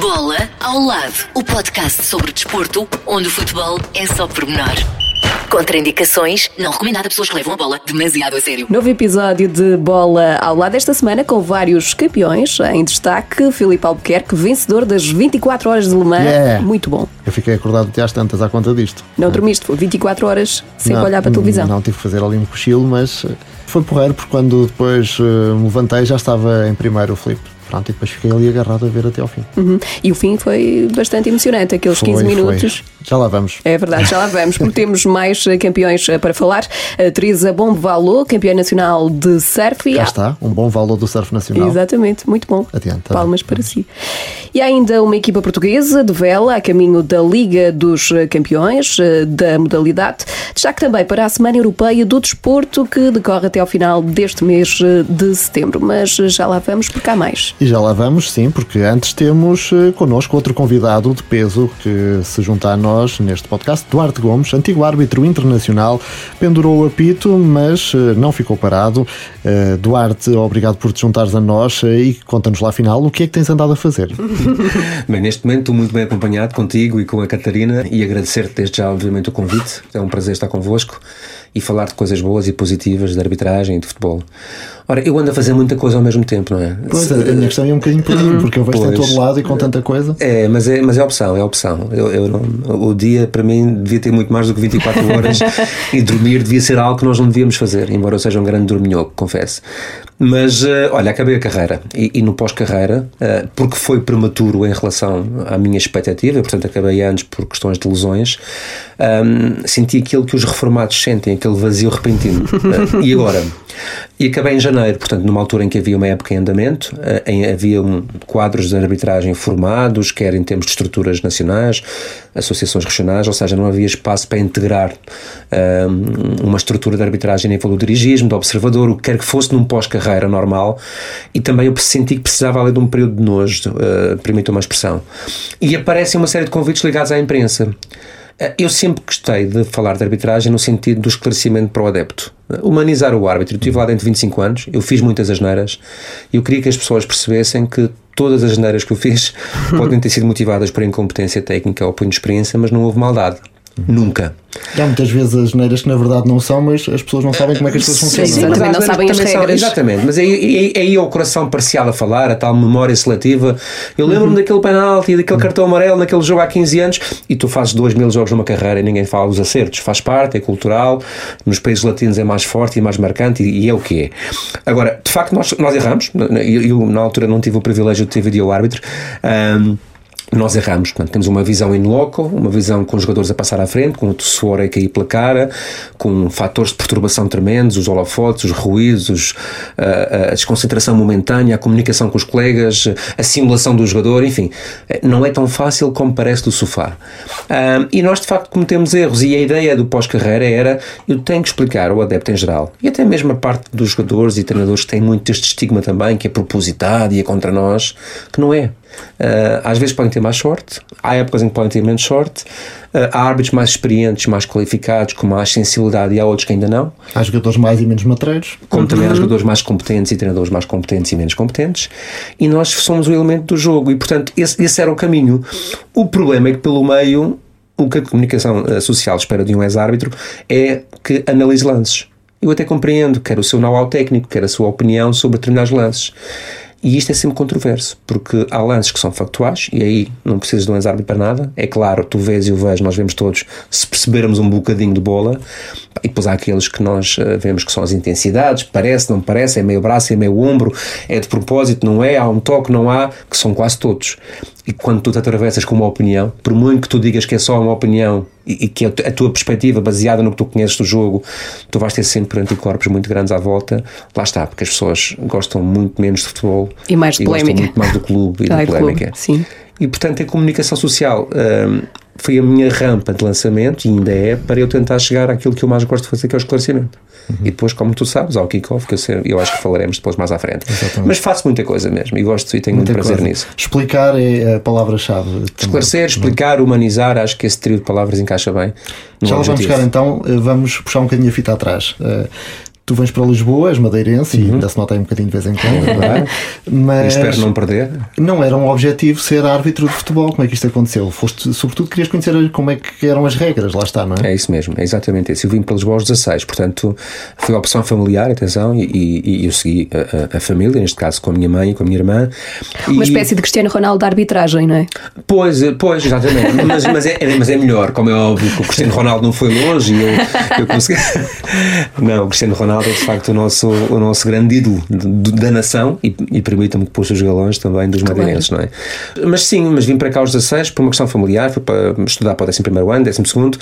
Bola ao lado, o podcast sobre desporto, onde o futebol é só pormenor. Contraindicações, não recomendado a pessoas que levam a bola demasiado a sério. Novo episódio de Bola ao lado esta semana com vários campeões em destaque. Filipe Albuquerque, vencedor das 24 horas de Le Mans. Yeah. Muito bom. Eu fiquei acordado até às tantas à conta disto. Não dormiste, foi 24 horas sem Não, olhar para a televisão. Não, tive que fazer ali um cochilo, mas eh, foi porreiro porque quando depois eh, me levantei já estava em primeiro o Filipe. Pronto, e depois fiquei ali agarrado a ver até ao fim. Uhum. E o fim foi bastante emocionante, aqueles 15 Foi, minutos. foi. Já lá vamos. É verdade, já lá vamos, porque temos mais eh, campeões eh, para falar. A Teresa Bombevalo, campeã nacional de surf. há- está, um bom valor do surf nacional. Exatamente, muito bom. Adianta. Palmas para si. E há ainda uma equipa portuguesa de vela a caminho da Liga dos eh, Campeões da modalidade. Destaque também para a Semana Europeia do Desporto que decorre até ao final deste mês de setembro. Mas já lá vamos porque há mais. E já lá vamos, sim, porque antes temos eh, connosco outro convidado de peso que se junta a nós neste podcast, Duarte Gomes, antigo árbitro internacional, pendurou o apito, mas eh, não ficou parado. Eh, Duarte, obrigado por te juntares a nós e conta-nos lá afinal o que é que tens andado a fazer. Bem, neste momento estou muito bem acompanhado contigo e com a Catarina e agradecer-te desde já, obviamente, o convite. É um prazer estar convosco e falar de coisas boas e positivas de arbitragem e de futebol. Ora, eu ando a fazer muita coisa ao mesmo tempo, não é? Pois, a minha questão é um bocadinho por aí, porque eu vejo-te em Pois. todo lado e com tanta coisa. É, mas é, mas é opção, é opção. Eu, eu não- o dia, para mim, devia ter muito mais do que 24 horas e dormir devia ser algo que nós não devíamos fazer, embora eu seja um grande dorminhoco, confesso. Mas, eh, olha, acabei a carreira e, e no pós-carreira, eh, porque foi prematuro em relação à minha expectativa, portanto acabei antes por questões de lesões, ahm, senti aquilo que os reformados sentem, aquele vazio repentino. Eh, e agora? E acabei em janeiro, portanto, numa altura em que havia uma época em andamento, eh, em, havia um, quadros de arbitragem formados, quer em termos de estruturas nacionais, associações regionais, ou seja, não havia espaço para integrar ahm, uma estrutura de arbitragem a nível do dirigismo, do observador, o que quer que fosse num pós-carreira normal, e também eu senti que precisava ali de um período de nojo, uh, permita uma expressão. E aparecem uma série de convites ligados à imprensa. Eh, Eu sempre gostei de falar de arbitragem no sentido do esclarecimento para o adepto. Eh, Humanizar o árbitro. Eu estive lá dentro de 25 anos, eu fiz muitas asneiras e eu queria que as pessoas percebessem que todas as asneiras que eu fiz podem ter sido motivadas por incompetência técnica ou por inexperiência, mas não houve maldade. Nunca. E há muitas vezes as neiras que na verdade não são, mas as pessoas não sabem como é que as coisas funcionam. sim. Também não sabem as regras. exatamente, mas aí, aí, aí é o coração parcial a falar, a tal memória seletiva. Eu lembro-me daquele penalti, daquele cartão amarelo naquele jogo há 15 anos e tu fazes 2 mil jogos numa carreira e ninguém fala dos acertos. Faz parte, é cultural, nos países latinos é mais forte e mais marcante e, e é o que é. Agora, de facto, nós, nós erramos. Eu, eu, na altura não tive o privilégio de ter vídeo árbitro. Ahm, nós erramos, portanto, temos uma visão in loco, uma visão com os jogadores a passar à frente, com o suor a cair pela cara, com fatores de perturbação tremendos, os holofotes, os ruídos, os, a, a desconcentração momentânea, a comunicação com os colegas, a simulação do jogador, enfim, não é tão fácil como parece do sofá. Ahm, e nós, de facto, cometemos erros, e a ideia do pós-carreira era eu tenho que explicar ao adepto em geral, e até mesmo a parte dos jogadores e treinadores que têm muito este estigma também, que é propositado e é contra nós, que não é. Uh, às vezes podem ter mais sorte, há épocas em que podem ter menos sorte, uh, há árbitros mais experientes, mais qualificados, com mais sensibilidade e há outros que ainda não, Há jogadores mais e menos matreiros. como também há jogadores mais competentes e treinadores mais competentes e menos competentes, e nós somos o elemento do jogo, e portanto esse, esse era o caminho. O problema é que pelo meio, o que a comunicação uh, social espera de um ex-árbitro é que analise lances. Eu até compreendo, quer o seu know-how técnico, quer a sua opinião sobre determinados lances. E isto é sempre controverso, porque há lances que são factuais, e aí não precisas de um ex-árbitro para nada. É claro, tu vês e eu vejo, nós vemos todos, se percebermos um bocadinho de bola, e depois há aqueles que nós eh, vemos que são as intensidades, parece, não parece, é meio braço, é meio ombro, é de propósito, não é, há um toque, não há, que são quase todos. E quando tu te atravessas com uma opinião, por muito que tu digas que é só uma opinião e, e que a, tu- a tua perspectiva baseada no que tu conheces do jogo, tu vais ter sempre anticorpos muito grandes à volta. Lá está, porque as pessoas gostam muito menos de futebol E mais de gostam polémica. muito mais do clube e Ah, da e do polémica. clube, sim. E portanto a comunicação social hum, foi a minha rampa de lançamento e ainda é para eu tentar chegar àquilo que eu mais gosto de fazer, que é o esclarecimento. E depois, como tu sabes, há o kick-off, que eu, sei- eu acho que falaremos depois mais à frente. Mas faço muita coisa mesmo e gosto e tenho muito Muita prazer coisa. nisso. Explicar é a palavra-chave. também. Esclarecer, explicar, humanizar, acho que esse trio de palavras encaixa bem. Já lá vamos chegar então, eh, vamos puxar um bocadinho a fita atrás. Eh, tu vens para Lisboa, és madeirense uhum. e ainda se nota aí um bocadinho de vez em quando, é mas espero não perder. Não era um objetivo ser árbitro de futebol. Como é que isto aconteceu? Foste, sobretudo, querias conhecer como é que eram as regras, lá está, não é? É isso mesmo, é exatamente isso. Eu vim para Lisboa aos 16, portanto, foi a opção familiar, atenção, e, e, e eu segui a, a, a, família, neste caso com a minha mãe e com a minha irmã. Uma e... espécie de Cristiano Ronaldo de arbitragem, não é? Pois, pois, exatamente. mas, mas, é, mas é melhor, como é óbvio que o Cristiano Ronaldo não foi longe e eu, eu consegui. não, o Cristiano Ronaldo é de facto o nosso, o nosso grande ídolo da nação e, e permita-me que puxe os galões também dos claro. madeirenses, não é? Mas sim, mas vim para cá aos 16 por uma questão familiar, fui para estudar para o 11 ano, 12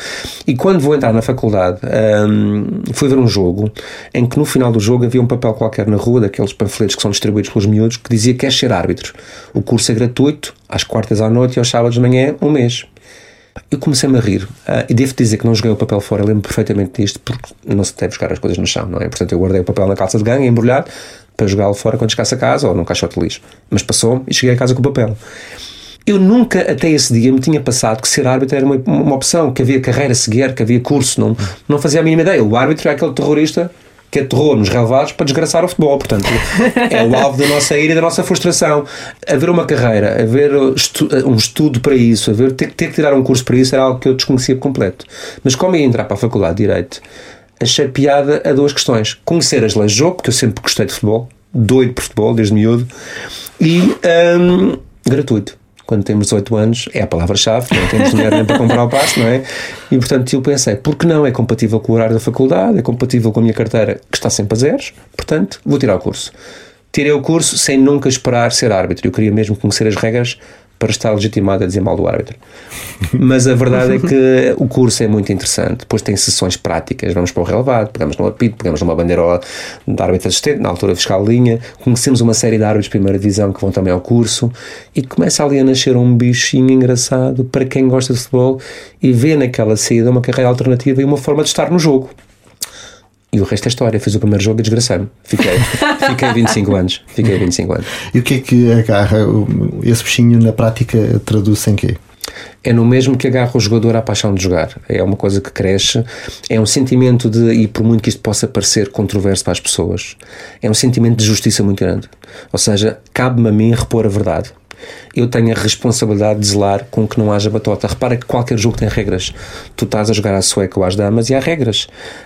e quando vou entrar na faculdade um, fui ver um jogo em que no final do jogo havia um papel qualquer na rua, daqueles panfletos que são distribuídos pelos miúdos, que dizia que é ser árbitro. O curso é gratuito, às quartas à noite e aos sábados de manhã, um mês. Eu comecei-me a rir uh, e devo dizer que não joguei o papel fora, lembro perfeitamente disto, porque não se deve buscar as coisas no chão, não é? Portanto, eu guardei o papel na calça de gangue, embrulhado, para jogá-lo fora quando chegasse a casa ou num caixote de lixo. Mas passou e cheguei a casa com o papel. Eu nunca, até esse dia, me tinha passado que ser árbitro era uma, uma opção, que havia carreira a seguir, que havia curso. Não, não fazia a mínima ideia. O árbitro é aquele terrorista que aterrou nos relevados para desgraçar o futebol. Portanto, é o alvo da nossa ira e da nossa frustração. Haver uma carreira, haver estu um estudo para isso, haver, ter, ter que tirar um curso para isso era algo que eu desconhecia completo. Mas como ia entrar para a Faculdade de Direito, achei piada a duas questões. Conhecer as leis de jogo, porque eu sempre gostei de futebol, doido por futebol, desde miúdo, e um, gratuito quando temos 18 anos, é a palavra-chave, não temos dinheiro nem para comprar o passo, não é? E portanto eu pensei, porque não? É compatível com o horário da faculdade, é compatível com a minha carteira que está sempre a zeros, portanto vou tirar o curso. Tirei o curso sem nunca esperar ser árbitro. Eu queria mesmo conhecer as regras para estar legitimado a dizer mal do árbitro. Mas a verdade é que o curso é muito interessante. Depois tem sessões práticas. Vamos para o relevado, pegamos no apito, pegamos numa bandeirola de árbitro assistente, na altura fiscal linha. Conhecemos uma série de árbitros de primeira divisão que vão também ao curso e começa ali a nascer um bichinho engraçado para quem gosta de futebol e vê naquela saída uma carreira alternativa e uma forma de estar no jogo. E o resto é história. Fiz o primeiro jogo e desgracei-me. Fiquei, fiquei 25 anos. Fiquei 25 anos. E o que é que agarra esse bichinho na prática traduz em quê? é no mesmo que agarra o jogador à paixão de jogar. É uma coisa que cresce, é um sentimento de, e por muito que isto possa parecer controverso para as pessoas, é um sentimento de justiça muito grande. Ou seja, cabe-me a mim repor a verdade eu tenho a responsabilidade de zelar com que não haja batota. Repara que qualquer jogo tem regras. Tu estás a jogar à sueca ou às damas e há regras.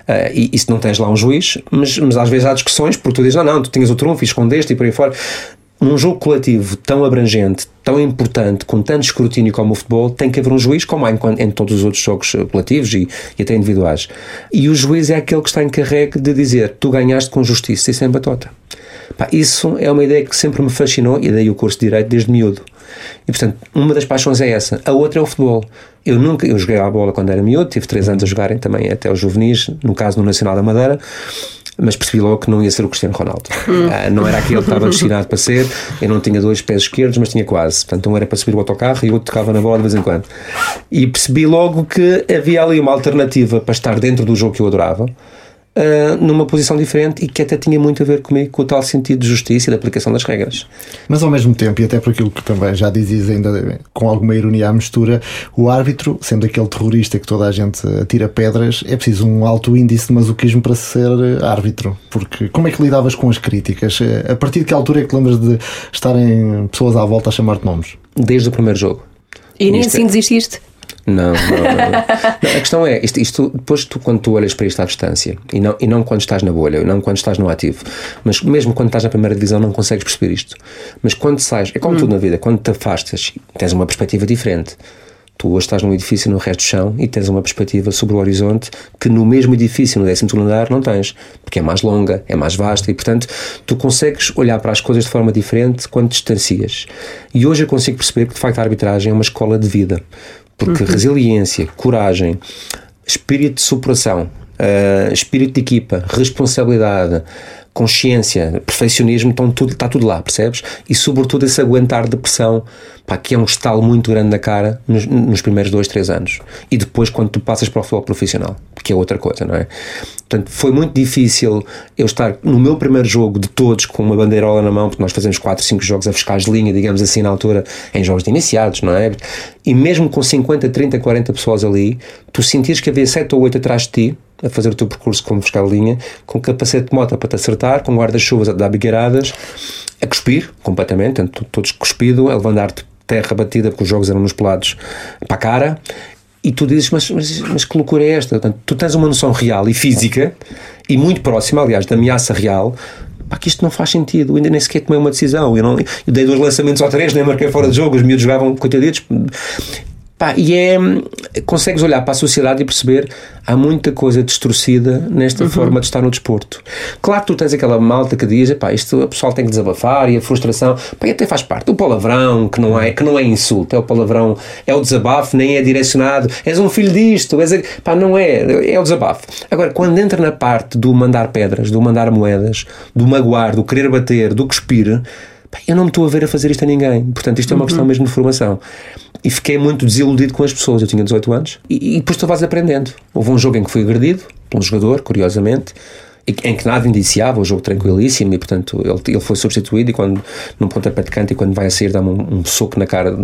Uh, e, e se não tens lá um juiz, mas, mas às vezes há discussões porque tu dizes, não, não, tu tinhas o trunfo e escondeste e por aí fora. Num jogo coletivo tão abrangente, tão importante, com tanto escrutínio como o futebol, tem que haver um juiz, como há em, em todos os outros jogos coletivos e, e, até individuais. E o juiz é aquele que está encarregue de dizer tu ganhaste com justiça e sem batota. Pá, isso é uma ideia que sempre me fascinou e daí o curso de Direito desde miúdo. E portanto, uma das paixões é essa. A outra é o futebol. Eu nunca, eu joguei a bola quando era miúdo, tive 3 anos a jogarem também até os juvenis, no caso no Nacional da Madeira mas percebi logo que não ia ser o Cristiano Ronaldo. Uh, não era aquele que estava destinado para ser. Eu não tinha dois pés esquerdos, mas tinha quase. Portanto, um era para subir o autocarro e o outro tocava na bola de vez em quando. E percebi logo que havia ali uma alternativa para estar dentro do jogo que eu adorava uh, numa posição diferente e que até tinha muito a ver comigo, com o tal sentido de justiça e da aplicação das regras. Mas ao mesmo tempo, e até por aquilo que também já dizes ainda com alguma ironia à mistura, o árbitro, sendo aquele terrorista que toda a gente atira pedras, é preciso um alto índice de masoquismo para ser árbitro. Porque como é que lidavas com as críticas? A partir de que altura é que lembras de estarem pessoas à volta a chamar-te nomes? Desde o primeiro jogo. E nem assim desististe? Não, não, não. A questão é, isto, isto, depois tu, quando tu olhas para isto à distância, e não, e não quando estás na bolha, não quando estás no ativo, mas mesmo quando estás na primeira divisão não consegues perceber isto. Mas quando sais, é como hum. tudo na vida, quando te afastas, tens uma perspectiva diferente. Tu hoje estás num edifício no resto do chão e tens uma perspectiva sobre o horizonte que no mesmo edifício, no décimo andar, não tens, porque é mais longa, é mais vasta e, portanto, tu consegues olhar para as coisas de forma diferente quando te distancias. E hoje eu consigo perceber que, de facto, a arbitragem é uma escola de vida. Porque uhum. resiliência, coragem, espírito de superação, uh, espírito de equipa, responsabilidade, consciência, perfeccionismo, estão tudo, está tudo lá, percebes? E sobretudo esse aguentar depressão, pá, que é um estalo muito grande na cara nos, nos, primeiros dois, três anos. E depois quando tu passas para o futebol profissional, que é outra coisa, não é? Portanto, foi muito difícil eu estar no meu primeiro jogo de todos com uma bandeirola na mão, porque nós fazemos 4, 5 jogos a fiscais de linha, digamos assim, na altura, em jogos de iniciados, não é? E mesmo com 50, 30, 40 pessoas ali, tu sentires que havia 7 ou 8 atrás de ti, a fazer o teu percurso como fiscal de linha, com capacete de moto para te acertar, com guarda-chuvas a dar bigarradas, a cuspir completamente, todos cuspido, a levantar te terra batida, porque os jogos eram nos pelados para a cara, e tu dizes, mas, mas, mas que loucura é esta? Portanto, tu tens uma noção real e física, e muito próxima, aliás, da ameaça real, pá, que isto não faz sentido, eu ainda nem sequer tomei uma decisão, eu, não, eu dei dois lançamentos ou três, nem marquei fora de jogo, os miúdos jogavam coitaditos, Pá, e é. Consegues olhar para a sociedade e perceber há muita coisa distorcida nesta uhum. forma de estar no desporto. Claro que tu tens aquela malta que diz, pá, isto o pessoal tem que desabafar e a frustração, pá, e até faz parte. O palavrão, que não é, que não é insulto, é o palavrão, é o desabafo, nem é direcionado, és um filho disto, és a, pá, não é, é o desabafo. Agora, quando entra na parte do mandar pedras, do mandar moedas, do magoar, do querer bater, do cuspir eu não me estou a ver a fazer isto a ninguém. Portanto, isto é uma uhum. questão mesmo de formação. E fiquei muito desiludido com as pessoas. Eu tinha 18 anos e, e depois tu vais aprendendo. Houve um jogo em que fui agredido por um jogador, curiosamente, em que nada indiciava, o jogo tranquilíssimo, e portanto ele, ele foi substituído. E quando, num pontapé de canto, e quando vai a sair, dá-me um, um, soco na cara.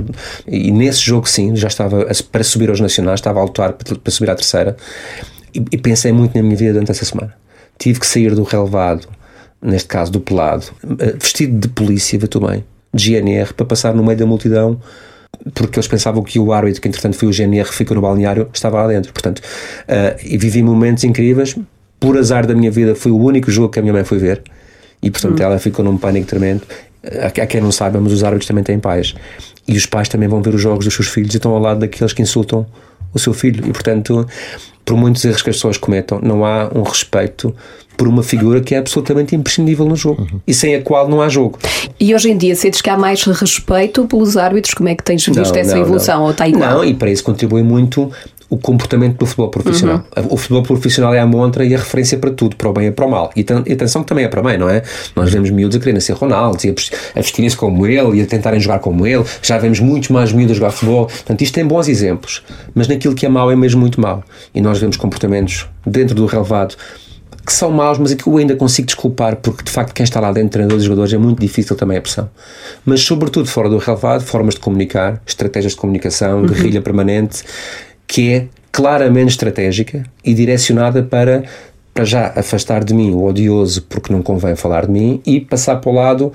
E nesse jogo, sim, já estava para subir aos Nacionais, estava a lutar para, para subir à terceira. E, e pensei muito na minha vida durante essa semana. Tive que sair do relevado neste caso do pelado, eh, vestido de polícia, vê tu bem, de GNR, para passar no meio da multidão porque eles pensavam que o árbitro, que entretanto foi o GNR, ficou no balneário, estava lá dentro. Portanto, uh, e vivi momentos incríveis. Por azar da minha vida, foi o único jogo que a minha mãe foi ver. E portanto, hum. ela ficou num pânico tremendo. A quem não saiba, mas os árbitros também têm pais. E os pais também vão ver os jogos dos seus filhos e estão ao lado daqueles que insultam o seu filho. E portanto, por muitos erros que as pessoas cometam, não há um respeito por uma figura que é absolutamente imprescindível no jogo uhum. e sem a qual não há jogo. E hoje em dia sentes que há mais respeito pelos árbitros? Como é que tens visto não, essa não, evolução? Não. Ou está igual? Não, e para isso contribui muito o comportamento do futebol profissional. Uhum. O futebol profissional é a montra e a referência para tudo, para o bem e para o mal. E, atenção que também é para bem, não é? Nós vemos miúdos a quererem ser Ronaldo, a vestirem-se como ele e a tentarem jogar como ele. Já vemos muitos mais miúdos a jogar futebol. Portanto, isto tem bons exemplos. Mas naquilo que é mau é mesmo muito mau. E nós vemos comportamentos dentro do relevado que são maus, mas é que eu ainda consigo desculpar, porque de facto quem está lá dentro, treinadores e jogadores, é muito difícil também a pressão. Mas, sobretudo, fora do relevado, formas de comunicar, estratégias de comunicação, uhum. guerrilha permanente, que é claramente estratégica e direcionada para para já afastar de mim o odioso porque não convém falar de mim e passar para o lado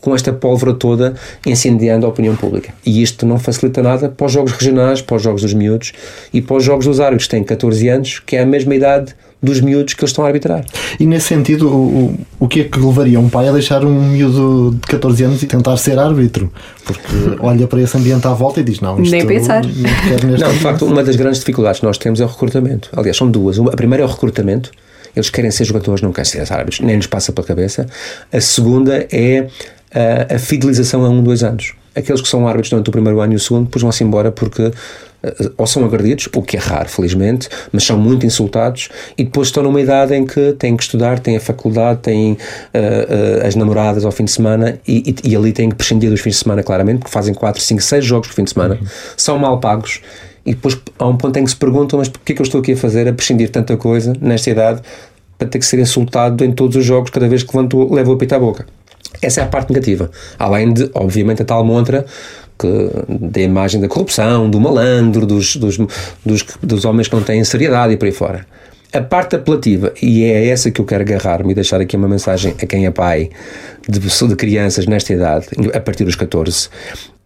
com esta pólvora toda incendiando a opinião pública. E isto não facilita nada para os jogos regionais, para os jogos dos miúdos e para os jogos dos árbitros que têm 14 anos, que é a mesma idade dos miúdos que eles estão a arbitrar. E nesse sentido, o, o que é que levaria um pai a deixar um miúdo de 14 anos e tentar ser árbitro? Porque olha para esse ambiente à volta e diz: Não, isto nem pensar. Não, não de facto, uma das grandes dificuldades que nós temos é o recrutamento. Aliás, são duas. A primeira é o recrutamento. Eles querem ser jogadores, não querem ser árbitros, nem lhes passa pela cabeça. A segunda é a, a fidelização a um, dois anos. Aqueles que são árbitros durante o primeiro ano e o segundo, depois vão-se embora porque eh, ou são agredidos, o que é raro, felizmente, mas são muito insultados e depois estão numa idade em que têm que estudar, têm a faculdade, têm uh, uh, as namoradas ao fim de semana e, e, e, ali têm que prescindir dos fins de semana, claramente, porque fazem 4, 5, 6 jogos por fim de semana, uhum. são mal pagos e depois há um ponto em que se perguntam, mas porquê é que eu estou aqui a fazer, a prescindir tanta coisa nesta idade para ter que ser insultado em todos os jogos, cada vez que levanto, levo o apito à boca. Essa é a parte negativa. Além de, obviamente, a tal montra que, da imagem da corrupção, do malandro, dos, dos, dos, dos homens que não têm seriedade e por aí fora. A parte apelativa, e é essa que eu quero agarrar-me e deixar aqui uma mensagem a quem é pai de, de crianças nesta idade, a partir dos 14,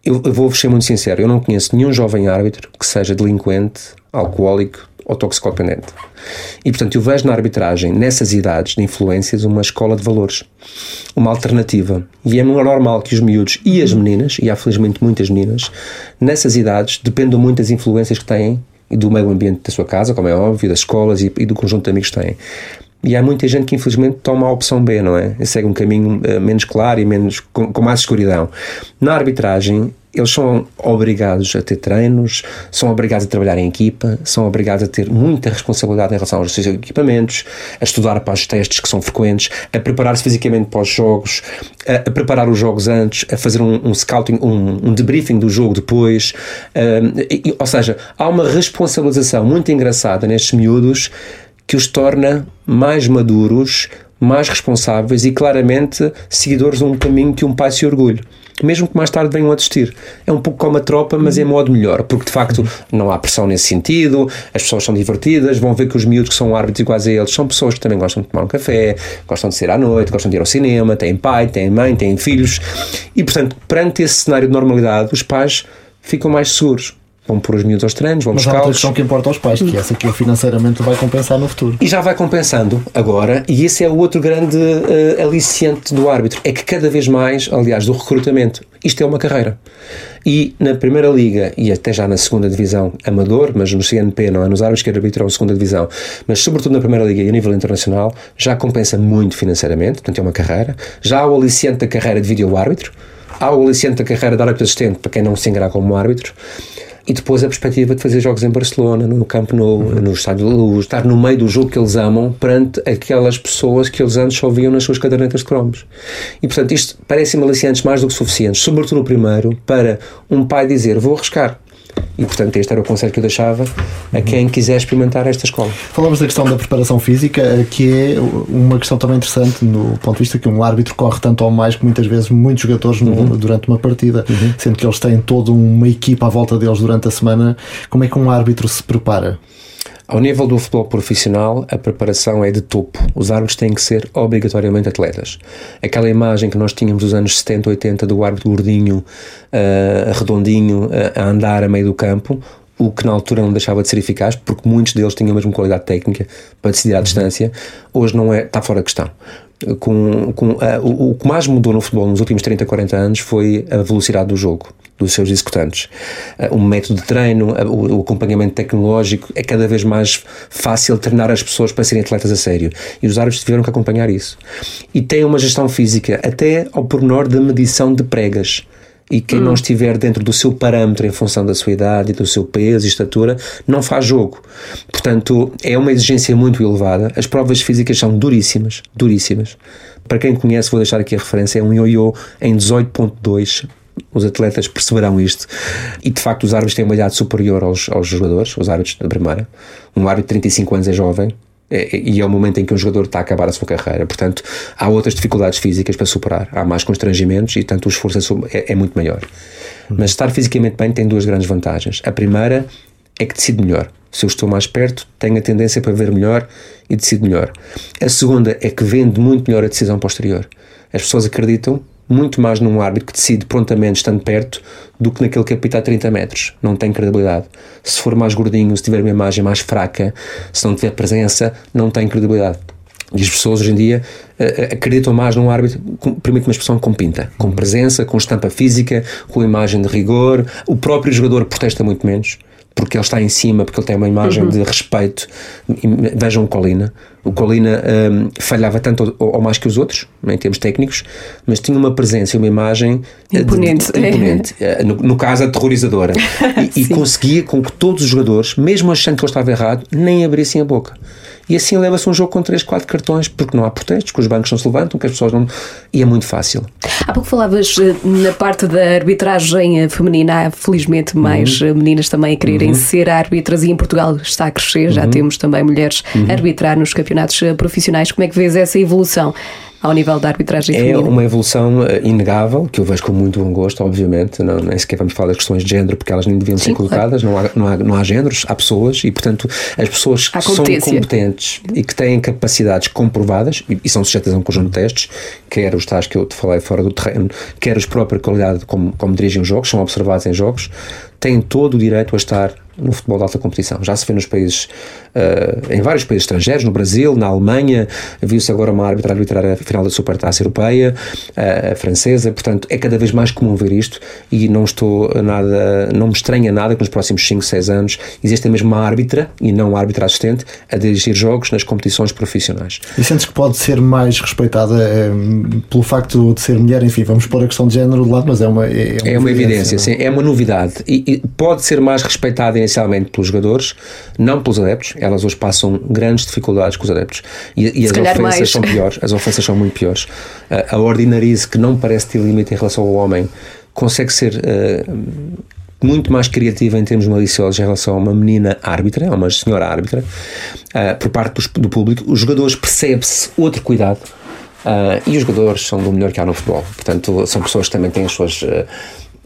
eu, eu vou ser muito sincero, eu não conheço nenhum jovem árbitro que seja delinquente, alcoólico, ou toxicodependente. E, portanto, eu vejo na arbitragem, nessas idades de influências, uma escola de valores, uma alternativa. E é normal que os miúdos e as meninas, e há felizmente muitas meninas, nessas idades, dependam muito das influências que têm e do meio ambiente da sua casa, como é óbvio, das escolas e, e do conjunto de amigos que têm. E há muita gente que infelizmente toma a opção B, não é? Segue um caminho uh, menos claro e menos com, com mais escuridão. Na arbitragem, eles são obrigados a ter treinos, são obrigados a trabalhar em equipa, são obrigados a ter muita responsabilidade em relação aos seus equipamentos, a estudar para os testes que são frequentes, a preparar-se fisicamente para os jogos, a, a, preparar os jogos antes, a fazer um, um scouting, um, um, debriefing do jogo depois. E, ou seja, há uma responsabilização muito engraçada nestes miúdos que os torna mais maduros, mais responsáveis e claramente seguidores de um caminho que um pai se orgulhe. mesmo que mais tarde venham a desistir. É um pouco como a tropa, mas em modo melhor, porque de facto não há pressão nesse sentido, as pessoas são divertidas, vão ver que os miúdos que são árbitros iguais a eles são pessoas que também gostam de tomar um café, gostam de sair à noite, gostam de ir ao cinema, têm pai, têm mãe, têm filhos, e portanto, perante esse cenário de normalidade, os pais ficam mais seguros vão pôr os miúdos aos treinos, vão Mas há outra questão que importa aos pais, que é essa que financeiramente vai compensar no futuro. E já vai compensando agora, e esse é o outro grande uh, aliciente do árbitro, é que cada vez mais, aliás, do recrutamento, isto é uma carreira. E na Primeira Liga, e até já na Segunda Divisão Amador, mas no CNP não é nos árbitros que arbitram a Segunda Divisão, mas sobretudo na Primeira Liga e a nível internacional, já compensa muito financeiramente, portanto é uma carreira. Já há o aliciente da carreira de vídeo-árbitro, há o aliciente da carreira de árbitro assistente, para quem não se engrar como árbitro, e depois a perspectiva de fazer jogos em Barcelona, no Campo Nou, uhum. no estádio Luz, estar no meio do jogo que eles amam perante aquelas pessoas que eles antes só viam nas suas cadernetas de cromos. E portanto, isto parece-me aliciantes mais do que suficientes, sobretudo no primeiro, para um pai dizer: Vou arriscar e, portanto, este era o conselho que eu deixava a quem quiser experimentar esta escola. Falamos da questão da preparação física, eh, que é uma questão também interessante no ponto de vista que um árbitro corre tanto ou mais que muitas vezes muitos jogadores uhum. durante uma partida, uhum. sendo que eles têm toda uma equipa à volta deles durante a semana. Como é que um árbitro se prepara? Ao nível do futebol profissional, a preparação é de topo. Os árbitros têm que ser obrigatoriamente atletas. Aquela imagem que nós tínhamos dos anos 70, 80 do árbitro gordinho, uh, redondinho, uh, a andar a meio do campo, o que na altura não deixava de ser eficaz, porque muitos deles tinham a mesma qualidade técnica para decidir à distância, hoje não é, está fora de questão. Com, com, uh, o, o, que mais mudou no futebol nos últimos 30, 40 anos foi a velocidade do jogo dos seus executantes. O método de treino, uh, o, acompanhamento tecnológico, é cada vez mais fácil treinar as pessoas para serem atletas a sério. E os árbitros tiveram que acompanhar isso. E tem uma gestão física, até ao pormenor da medição de pregas e quem hum. não estiver dentro do seu parâmetro em função da sua idade do seu peso e estatura não faz jogo. Portanto, é uma exigência muito elevada. As provas físicas são duríssimas, duríssimas. Para quem conhece, vou deixar aqui a referência, é um ioiô em 18.2 os atletas perceberão isto e de facto os árbitros têm uma idade superior aos, aos jogadores, os árbitros da primeira. Um árbitro de 35 anos é jovem, é, e é o momento em que um jogador está a acabar a sua carreira. Portanto, há outras dificuldades físicas para superar, há mais constrangimentos e, tanto o esforço é, é muito maior. Mas estar fisicamente bem tem duas grandes vantagens. A primeira é que decide melhor. Se eu estou mais perto, tenho a tendência para ver melhor e decido melhor. A segunda é que vende muito melhor a decisão posterior. As pessoas acreditam muito mais num árbitro que decide prontamente estando perto do que naquele que apita a 30 metros. Não tem credibilidade. Se for mais gordinho, se tiver uma imagem mais fraca, se não tiver presença, não tem credibilidade. E as pessoas hoje em dia uh, acreditam mais num árbitro, permite uma expressão com pinta, com presença, com estampa física, com imagem de rigor. O próprio jogador protesta muito menos porque ele está em cima, porque ele tem uma imagem uhum. de respeito. Vejam Colina. O Colina um, falhava tanto ou, ou, mais que os outros, em termos técnicos, mas tinha uma presença e uma imagem imponente, de, de, imponente. É. no, no, caso aterrorizadora. e, e conseguia com que todos os jogadores, mesmo achando que ele estava errado, nem abrissem a boca. E assim leva-se um jogo com 3, 4 cartões, porque não há protestos, que os bancos não se levantam, que as pessoas não. E é muito fácil. Há pouco falavas eh, na parte da arbitragem eh, feminina, há felizmente mais uhum. Eh, meninas também a quererem uhum. ser árbitras e em Portugal está a crescer, já uhum. temos também mulheres a arbitrar nos campeonatos profissionais. Como é que vês essa evolução? ao nível da arbitragem é feminina? Uma evolução inegável, que eu vejo com muito bom gosto, obviamente, não, nem sequer vamos falar das questões de género, porque elas nem deviam Sim, ser colocadas, claro. não, há, não, há, não há géneros, há pessoas, e portanto as pessoas que são competentes e que têm capacidades comprovadas, e, e são sujeitas a um conjunto de testes, quer os tais que eu te falei fora do terreno, quer os própria qualidade como, como dirigem os jogos, são observados em jogos, têm todo o direito a estar no futebol de alta competição. Já se vê nos países, uh, em vários países estrangeiros, no Brasil, na Alemanha, viu-se agora uma árbitra arbitrar a final da Supertaça Europeia, uh, a francesa, portanto é cada vez mais comum ver isto e não estou nada, não me estranha nada que nos próximos 5, 6 anos exista mesmo uma árbitra e não uma árbitra assistente a dirigir jogos nas competições profissionais. E sentes que pode ser mais respeitada é, pelo facto de ser mulher, enfim, vamos pôr a questão de género de lado, mas é uma, é, é uma, é uma evidência, sim, é uma novidade e, e pode ser mais respeitada inicialmente pelos jogadores, não pelos adeptos. Elas hoje passam grandes dificuldades com os adeptos. E, e as ofensas mais. são piores. As ofensas são muito piores. a ordinarice, que não parece ter limite em relação ao homem, consegue ser. Uh, muito mais criativa em termos maliciosos em relação a uma menina árbitra, a uma senhora árbitra, uh, por parte do, do público. Os jogadores percebe-se outro cuidado Uh, e os jogadores são do melhor que há no futebol. Portanto, são pessoas que também têm as suas.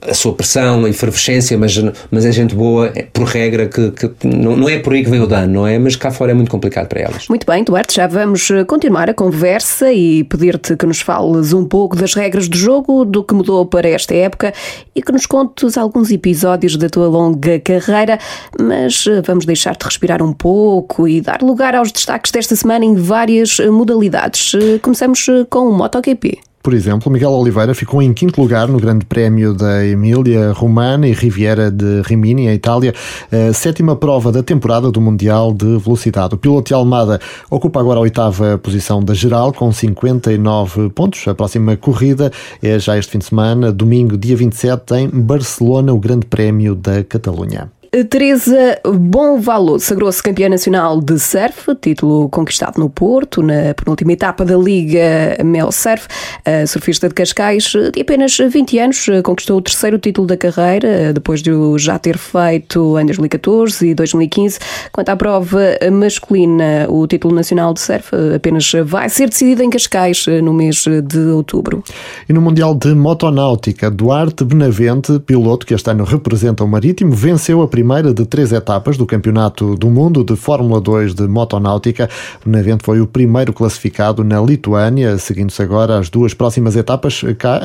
A sua pressão, a efervescência, mas, mas é gente boa, é, por regra, que, que não, não, é por aí que vem o dano, não é? Mas cá fora é muito complicado para elas. Muito bem, Duarte, já vamos eh, continuar a conversa e pedir-te que nos fales um pouco das regras do jogo, do que mudou para esta época e que nos contes alguns episódios da tua longa carreira, mas eh, vamos deixar-te respirar um pouco e dar lugar aos destaques desta semana em várias eh, modalidades. Começamos com o MotoGP. Por exemplo, Miguel Oliveira ficou em quinto lugar no Grande Prémio da Emília Romana e Riviera de Rimini, em Itália, a sétima prova da temporada do Mundial de Velocidade. O piloto de Almada ocupa agora a oitava posição da geral, com 59 pontos. A próxima corrida é já este fim de semana, domingo, dia 27, em Barcelona, o Grande Prémio da Catalunha. Teresa Bonvalo sagrou-se campeã nacional de surf, título conquistado no Porto, na penúltima etapa da Liga Mel Surf. A surfista de Cascais, de apenas 20 anos, conquistou o terceiro título da carreira, depois de o já ter feito em 2014 e 2015. Quanto à prova masculina, o título nacional de surf apenas vai ser decidido em Cascais no mês de outubro. E no Mundial de Motonáutica, Duarte Benavente, piloto que este ano representa o Marítimo, venceu a primeira primeira de três etapas do Campeonato do Mundo de Fórmula 2 de Motonáutica. Evento foi o primeiro classificado na Lituânia, seguindo-se agora as duas próximas etapas cá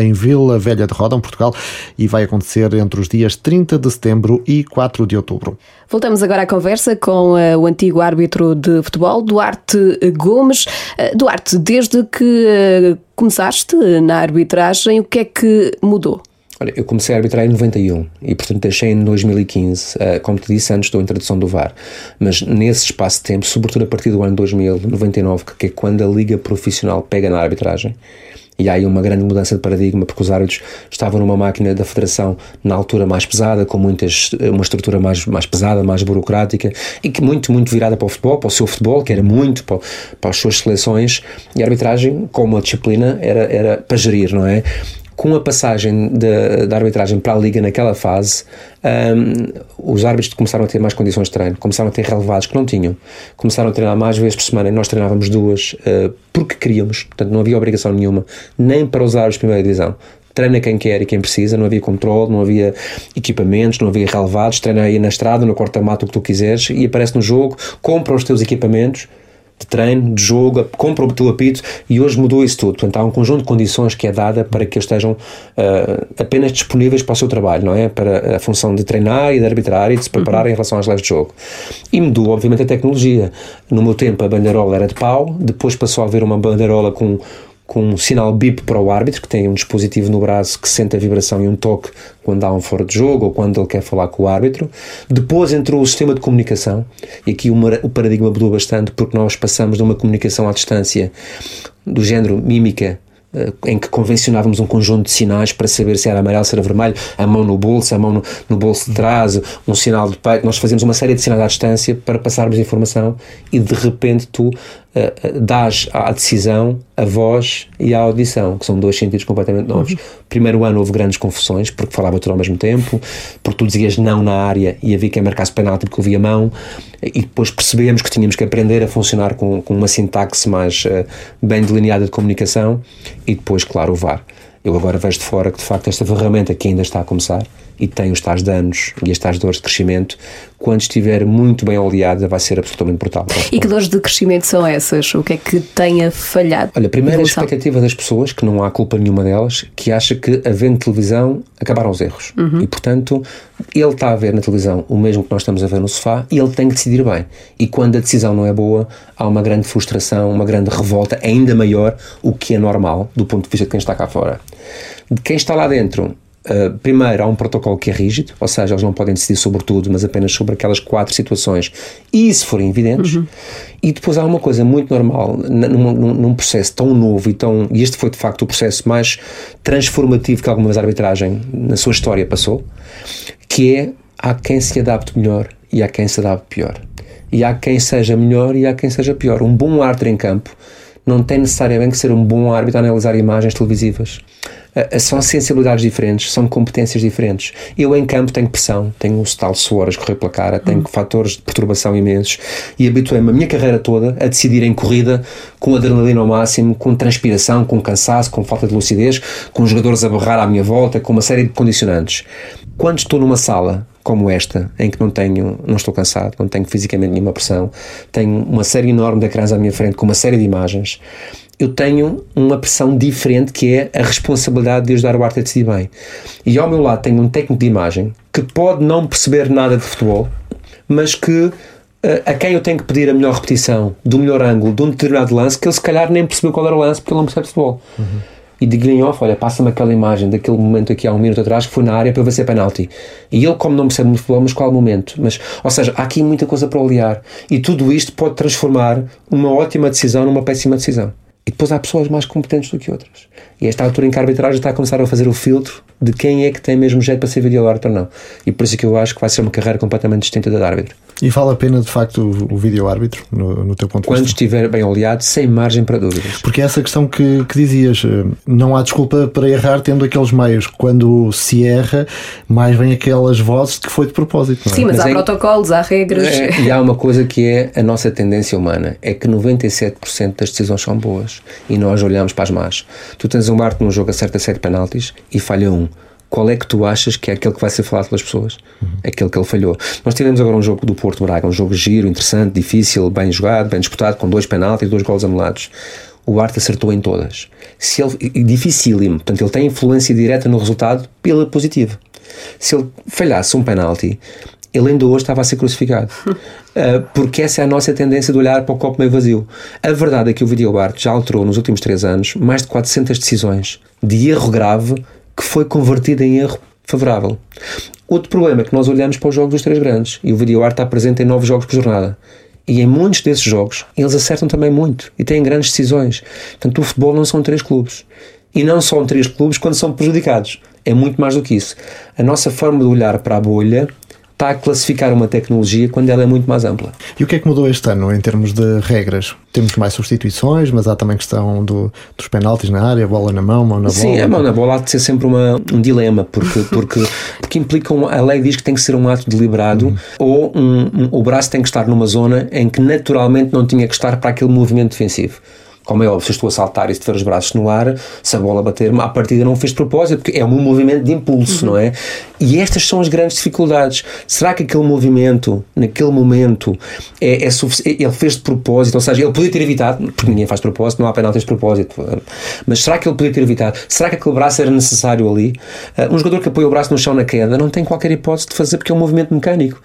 em Vila Velha de Rodão, Portugal, e vai acontecer entre os dias 30 de setembro e 4 de outubro. Voltamos agora à conversa com uh, o antigo árbitro de futebol, Duarte Gomes. Uh, Duarte, desde que começaste na arbitragem, o que é que mudou? Olha, eu comecei a arbitrar em 91 e, portanto, deixei em 2015, uh, como te disse antes da introdução do VAR. Mas nesse espaço de tempo, sobretudo a partir do ano 2000, 99, que é quando a liga profissional pega na arbitragem, e há aí uma grande mudança de paradigma, porque os árbitros estavam numa máquina da federação na altura mais pesada, com muitas, uma estrutura mais, mais pesada, mais burocrática, e que muito, muito virada para o futebol, para o seu futebol, que era muito para, para as suas seleções, e a arbitragem, como a disciplina, era, era para gerir, não é? Com a passagem da arbitragem para a Liga naquela fase, um, os árbitros começaram a ter mais condições de treino, começaram a ter relevados que não tinham, começaram a treinar mais vezes por semana e nós treinávamos duas uh, porque queríamos, portanto não havia obrigação nenhuma, nem para os árbitros de primeira divisão. Treina quem quer e quem precisa, não havia controle, não havia equipamentos, não havia relevados, treina aí na estrada, no corta-mato, o que tu quiseres, e aparece no jogo, compra os teus equipamentos, de treino, de jogo, compra o teu apito e hoje mudou isso tudo. Portanto, há um conjunto de condições que é dada para que eles estejam uh, apenas disponíveis para o seu trabalho, não é? Para a função de treinar e de arbitrar e de se preparar uhum. em relação às leis de jogo. E mudou, obviamente, a tecnologia. No meu tempo, a bandeirola era de pau, depois passou a haver uma bandeirola com com um sinal bip para o árbitro, que tem um dispositivo no braço que sente a vibração e um toque quando há um fora de jogo ou quando ele quer falar com o árbitro. Depois entrou o sistema de comunicação, e aqui o paradigma mudou bastante porque nós passamos de uma comunicação à distância do género mímica eh, em que convencionávamos um conjunto de sinais para saber se era amarelo, se era vermelho, a mão no bolso, a mão no, no, bolso de trás, um sinal de peito. Nós fazíamos uma série de sinais à distância para passarmos informação e de repente tu uh, dás à decisão a voz e a audição, que são dois sentidos completamente novos. Uhum. Primeiro ano houve grandes confusões, porque falava tudo ao mesmo tempo, porque tu dizias não na área e havia quem marcasse penalti porque ouvia mão, e depois percebemos que tínhamos que aprender a funcionar com, com uma sintaxe mais uh, bem delineada de comunicação, e depois, claro, o VAR. Eu agora vejo de fora que de facto esta ferramenta que ainda está a começar e tem os tais danos e as tais dores de crescimento, quando estiver muito bem oleada, vai ser absolutamente brutal. E que dores de crescimento são essas? O que é que tenha falhado? Olha, primeiro a expectativa das pessoas, que não há culpa nenhuma delas, que acha que, havendo televisão, acabaram os erros. Uhum. E, portanto, ele está a ver na televisão o mesmo que nós estamos a ver no sofá e ele tem que decidir bem. E quando a decisão não é boa, há uma grande frustração, uma grande revolta, ainda maior, o que é normal do ponto de vista de quem está cá fora. De quem está lá dentro, Uh, primeiro, há um protocolo que é rígido, ou seja, eles não podem decidir sobre tudo, mas apenas sobre aquelas quatro situações, e se forem evidentes. Uhum. E depois há uma coisa muito normal num, num, num, processo tão novo e tão. E este foi de facto o processo mais transformativo que alguma vez a arbitragem na sua história passou, que é há quem se adapte melhor e há quem se adapte pior. E há quem seja melhor e há quem seja pior. Um bom árbitro em campo não tem necessariamente que ser um bom árbitro a analisar imagens televisivas são sensibilidades diferentes, são competências diferentes. Eu em campo tenho pressão, tenho o tal suor a escorrer pela cara, tenho uhum. fatores de perturbação imensos e habituei-me a minha carreira toda a decidir em corrida com adrenalina ao máximo, com transpiração, com cansaço, com falta de lucidez, com jogadores a barrar à minha volta, com uma série de condicionantes. Quando estou numa sala como esta, em que não tenho, não estou cansado, não tenho fisicamente nenhuma pressão, tenho uma série enorme de ecrãs à minha frente com uma série de imagens, eu tenho uma pressão diferente que é a responsabilidade de ajudar o arte a decidir bem. E ao meu lado tenho um técnico de imagem que pode não perceber nada de futebol, mas que eh, a quem eu tenho que pedir a melhor repetição, do melhor ângulo, de um determinado lance, que ele se calhar nem percebeu qual era o lance porque ele não percebe futebol. Uhum e digo-lhe em off: olha, passa-me aquela imagem daquele momento aqui há um minuto atrás que foi na área para se é penalti. E ele, como não percebe muito futebol, mas qual é o momento? Mas, ou seja, há aqui muita coisa para olhar. E tudo isto pode transformar uma ótima decisão numa péssima decisão. E depois há pessoas mais competentes do que outras. E esta altura em que a arbitragem está a começar a fazer o filtro de quem é que tem mesmo jeito para ser videoárbitro ou não. E por isso é que eu acho que vai ser uma carreira completamente distinta da de árbitro. E vale a pena, de facto, o, o vídeo-árbitro, no, no, teu ponto de vista? Quando estiver bem oleado, sem margem para dúvidas. Porque é essa questão que, que dizias, eh, não há desculpa para errar tendo aqueles meios. Quando se erra, mais vem aquelas vozes de que foi de propósito. É? Sim, mas, mas há é, protocolos, há regras. É, e há uma coisa que é a nossa tendência humana, é que 97% das decisões são boas e nós olhamos para as más. Tu tens um Bart num jogo acerta 7 penaltis e falha um qual é que tu achas que é aquele que vai ser falado pelas pessoas? Uhum. Aquele que ele falhou. Nós tivemos agora um jogo do Porto Braga, um jogo giro, interessante, difícil, bem jogado, bem disputado, com dois penaltis e dois gols anulados. O Arte acertou em todas. Se ele, dificílimo, portanto, ele tem influência direta no resultado pela positiva. Se ele falhasse um penalti, ele ainda hoje estava a ser crucificado. uh, porque essa é a nossa tendência de olhar para o copo meio vazio. A verdade é que o Videobart já alterou nos últimos três anos mais de 400 decisões de erro grave que foi convertido em erro favorável. Outro problema é que nós olhamos para os jogos dos três grandes e o VideoArt está presente em nove jogos por jornada. E em muitos desses jogos eles acertam também muito e têm grandes decisões. Portanto, o futebol não são três clubes. E não são três clubes quando são prejudicados. É muito mais do que isso. A nossa forma de olhar para a bolha está a classificar uma tecnologia quando ela é muito mais ampla. E o que é que mudou este ano em termos de regras? Temos mais substituições, mas há também questão do, dos penaltis na área, bola na mão, mão na bola. Sim, a mão na bola há de ser sempre uma, um dilema, porque, porque, porque implica um, a lei diz que tem que ser um ato deliberado uhum. ou um, um, o braço tem que estar numa zona em que naturalmente não tinha que estar para aquele movimento defensivo como é óbvio, se estou a saltar e se tiver os braços no ar, se a bola bater-me, à partida não fez de propósito, porque é um movimento de impulso, uhum. não é? E estas são as grandes dificuldades. Será que aquele movimento, naquele momento, é, é suficiente? Ele fez de propósito, ou seja, ele podia ter evitado, porque ninguém faz propósito, não há penaltis de propósito, mas será que ele podia ter evitado? Será que aquele braço era necessário ali? Uh, um jogador que apoia o braço no chão na queda não tem qualquer hipótese de fazer porque é um movimento mecânico.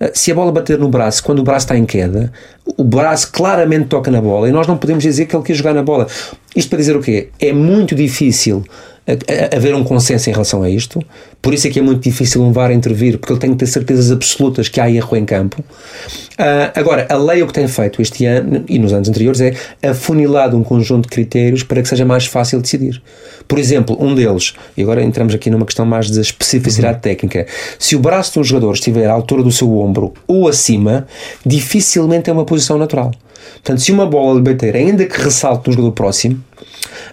Eh, se a bola bater no braço, quando o braço está em queda, o braço claramente toca na bola e nós não podemos dizer que ele quer jogar na bola. Isto para dizer o quê? É muito difícil haver um consenso em relação a isto, por isso é que é muito difícil um VAR intervir, porque ele tem que ter certezas absolutas que há erro em campo. Uh, agora, a lei o que tem feito este ano e nos anos anteriores é afunilado um conjunto de critérios para que seja mais fácil decidir. Por exemplo, um deles, e agora entramos aqui numa questão mais de especificidade uhum. técnica, se o braço de um jogador estiver à altura do seu ombro ou acima, dificilmente é uma posição natural. Portanto, se uma bola de bater, ainda que ressalte do jogador próximo,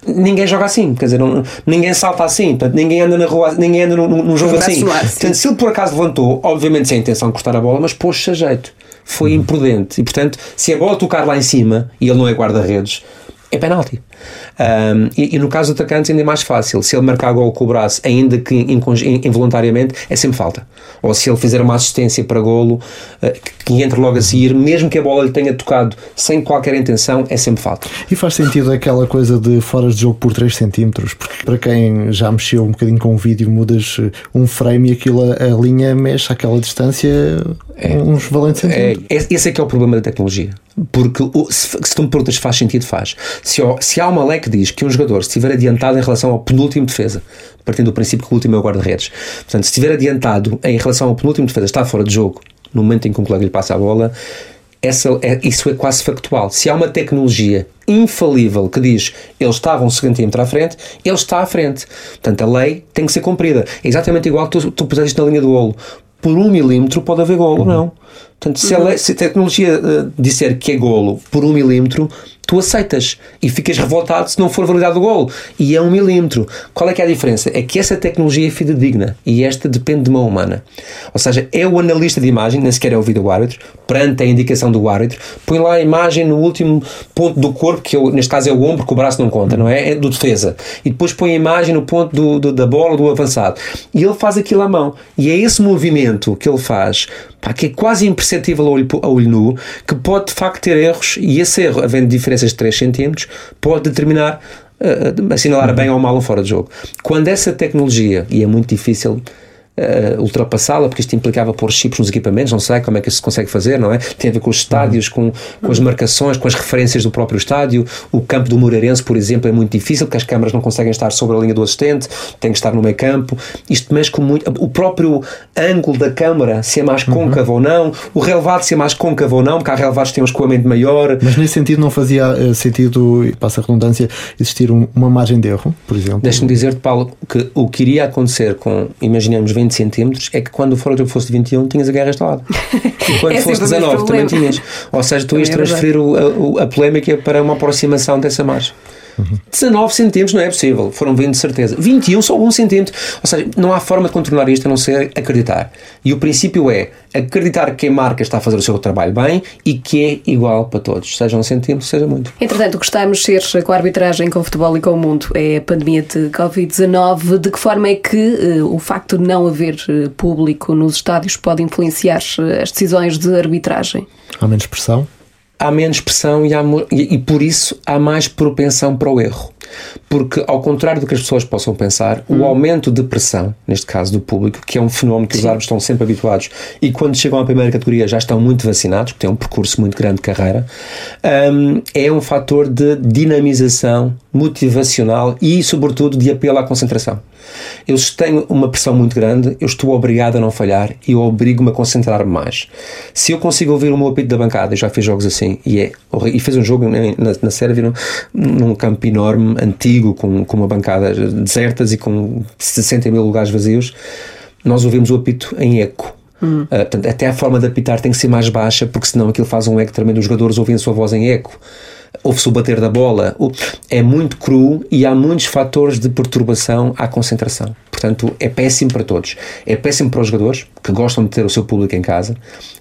ninguém joga assim, quer dizer, não, ninguém salta assim, portanto, ninguém anda na rua, ninguém anda num, num jogo assim. Portanto, se ele por acaso levantou, obviamente sem a intenção de cortar a bola, mas pôs-se a jeito, foi uhum. imprudente. E portanto, se a bola tocar lá em cima e ele não é guarda-redes, é penalti. Um, e, e, no caso do atacante ainda é mais fácil. Se ele marcar gol com o braço, ainda que involuntariamente, é sempre falta. Ou se ele fizer uma assistência para golo, uh, que entra logo a seguir, mesmo que a bola lhe tenha tocado sem qualquer intenção, é sempre falta. E faz sentido aquela coisa de fora de jogo por 3 cm, porque para quem já mexeu um bocadinho com o vídeo, mudas eh, um frame e aquilo, a linha mexe àquela distância é, uns valentes centímetros. É, esse é que é o problema da tecnologia. Porque se, se me perguntas faz sentido, faz. Se, se há uma lei que diz que um jogador, se estiver adiantado em relação ao penúltimo defesa, partindo do princípio que o último é o guarda-redes, portanto, se estiver adiantado em relação ao penúltimo defesa, está fora de jogo, no momento em que um colega lhe passa a bola, essa é, isso é quase factual. Se há uma tecnologia infalível que diz ele estava um centímetro à frente, ele está à frente. Portanto, a lei tem que ser cumprida. É exatamente igual que tu, tu puseste na linha do olo. Por um milímetro pode haver golo, uhum. não. Portanto, se, a, se a tecnologia uh, disser que é golo por um milímetro, tu aceitas e ficas revoltado se não for validado o gol. E é um milímetro. Qual é que é a diferença? É que essa tecnologia é fidedigna e esta depende de uma humana. Ou seja, é o analista de imagem, nem sequer é o vídeo árbitro, perante a indicação do árbitro, põe lá a imagem no último ponto do corpo, que eu, neste caso é o ombro, que o braço não conta, não é? É do defesa. E depois põe a imagem no ponto do, do, da bola do avançado. E ele faz aquilo à mão. E é esse movimento que ele faz pá, que é quase imperceptível a olho, a olho nu, que pode de facto ter erros, e esse erro, havendo diferenças de 3 cm, pode determinar, uh, assinalar uhum. bem ou mal ou fora de jogo. Quando essa tecnologia, e é muito difícil uh, ultrapassá-la, porque isto implicava pôr chips nos equipamentos, não sei como é que isso se consegue fazer, não é? Tem a ver com os estádios, com, com as marcações, com as referências do próprio estádio. O campo do Moreirense, por exemplo, é muito difícil, porque as câmaras não conseguem estar sobre a linha do assistente, tem que estar no meio campo. Isto mexe com muito. O próprio ângulo da câmara, se é mais uhum. côncavo ou não, o relevado, se é mais côncavo ou não, porque há relevados que têm um escoamento maior. Mas nesse sentido não fazia uh, sentido, passa a redundância, existir um, uma margem de erro, por exemplo? Deixa-me dizer-te, Paulo, que o que iria acontecer com, imaginemos, 20 centímetros é que quando o fora fosse de 21 tinhas a guerra instalada. E quando é fosse 19 também tinhas. Ou seja, tu ias é transferir o, a, a polémica para uma aproximação dessa margem. Uhum. 19 centímetros não é possível, foram 20 de certeza. 21 só 1 centímetro. Ou seja, não há forma de contornar isto a não ser acreditar. E o princípio é acreditar que a marca está a fazer o seu trabalho bem e que é igual para todos, seja um centímetro, seja muito. Entretanto, o que está a mexer com a arbitragem, com o futebol e com o mundo é a pandemia de Covid-19. De que forma é que uh, o facto de não haver uh, público nos estádios pode influenciar uh, as decisões de arbitragem? Há menos pressão? Há menos pressão e, há, e, e, por isso há mais propensão para o erro. Porque, ao contrário do que as pessoas possam pensar, hum. o aumento de pressão, neste caso do público, que é um fenómeno que Sim. os árbitros estão sempre habituados e quando chegam à primeira categoria já estão muito vacinados, porque têm um percurso muito grande de carreira, um, é um fator de dinamização motivacional e, sobretudo, de apelo à concentração. Eu tenho uma pressão muito grande, eu estou obrigado a não falhar e eu obrigo-me a concentrar mais. Se eu consigo ouvir o meu apito da bancada, eu já fiz jogos assim, e é e fez um jogo na, na Sérvia num, num campo enorme, antigo, com, com uma bancada desertas e com 60 mil lugares vazios, nós ouvimos o apito em eco. Hum. Uh, portanto, até a forma de apitar tem que ser mais baixa, porque senão aquilo faz um eco tremendo. Os jogadores ouvem a sua voz em eco ouve-se o bater da bola, é muito cru e há muitos fatores de perturbação à concentração. Portanto, é péssimo para todos. É péssimo para os jogadores, que gostam de ter o seu público em casa,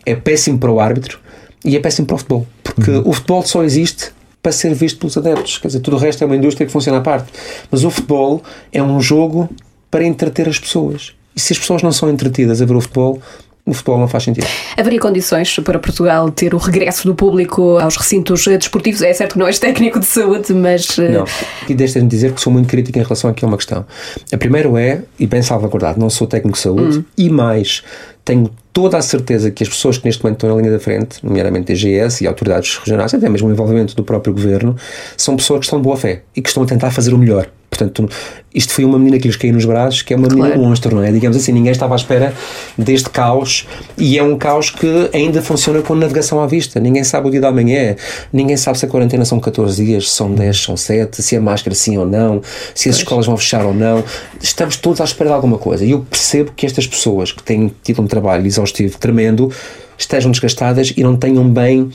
é péssimo para o árbitro e é péssimo para o futebol. Porque uhum. o futebol só existe para ser visto pelos adeptos. Quer dizer, tudo o resto é uma indústria que funciona à parte. Mas o futebol é um jogo para entreter as pessoas. E se as pessoas não são entretidas a ver o futebol, o futebol não faz sentido. Haveria condições para Portugal ter o regresso do público aos recintos desportivos? É certo que não és técnico de saúde, mas. Eh, não. E deixa-me dizer que sou muito crítico em relação aqui a uma questão. A primeira é, e bem salvaguardado, não sou técnico de saúde, hum. e mais, tenho toda a certeza que as pessoas que neste momento estão na linha da frente, nomeadamente a GS e autoridades regionais, até mesmo o envolvimento do próprio governo, são pessoas que estão de boa fé e que estão a tentar fazer o melhor. Portanto, isto foi uma menina que lhes caiu nos braços, que é uma claro. menina monstro, não é? Digamos assim, ninguém estava à espera deste caos e é um caos que ainda funciona com navegação à vista. Ninguém sabe o dia da manhã, ninguém sabe se a quarentena são 14 dias, são 10, são 7, se a máscara sim ou não, se as escolas vão fechar ou não. Estamos todos à espera de alguma coisa. E eu percebo que estas pessoas que têm tido um trabalho exaustivo tremendo estejam desgastadas e não tenham bem, uh,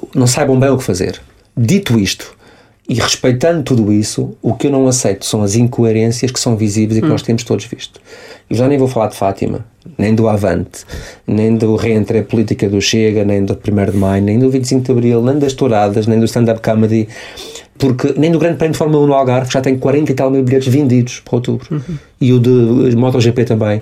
uh, não saibam bem o que fazer. Dito isto, e respeitando tudo isso, o que eu não aceito são as incoerências que são visíveis e que hum. nós temos todos visto. Eu já nem vou falar de Fátima, nem do Avante, nem do reentre a política do Chega, nem do 1 de Maio, nem do 25 de Abril, nem das touradas, nem do stand-up comedy, porque nem do Grande Prémio de Fórmula 1 no Algarve, que já tem 40 e tal mil bilhetes vendidos para outubro, uhum. e o de MotoGP também.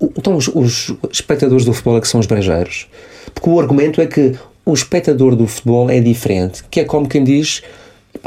Então, os, os espectadores do futebol é que são os brejeiros. Porque o argumento é que o espectador do futebol é diferente, que é como quem diz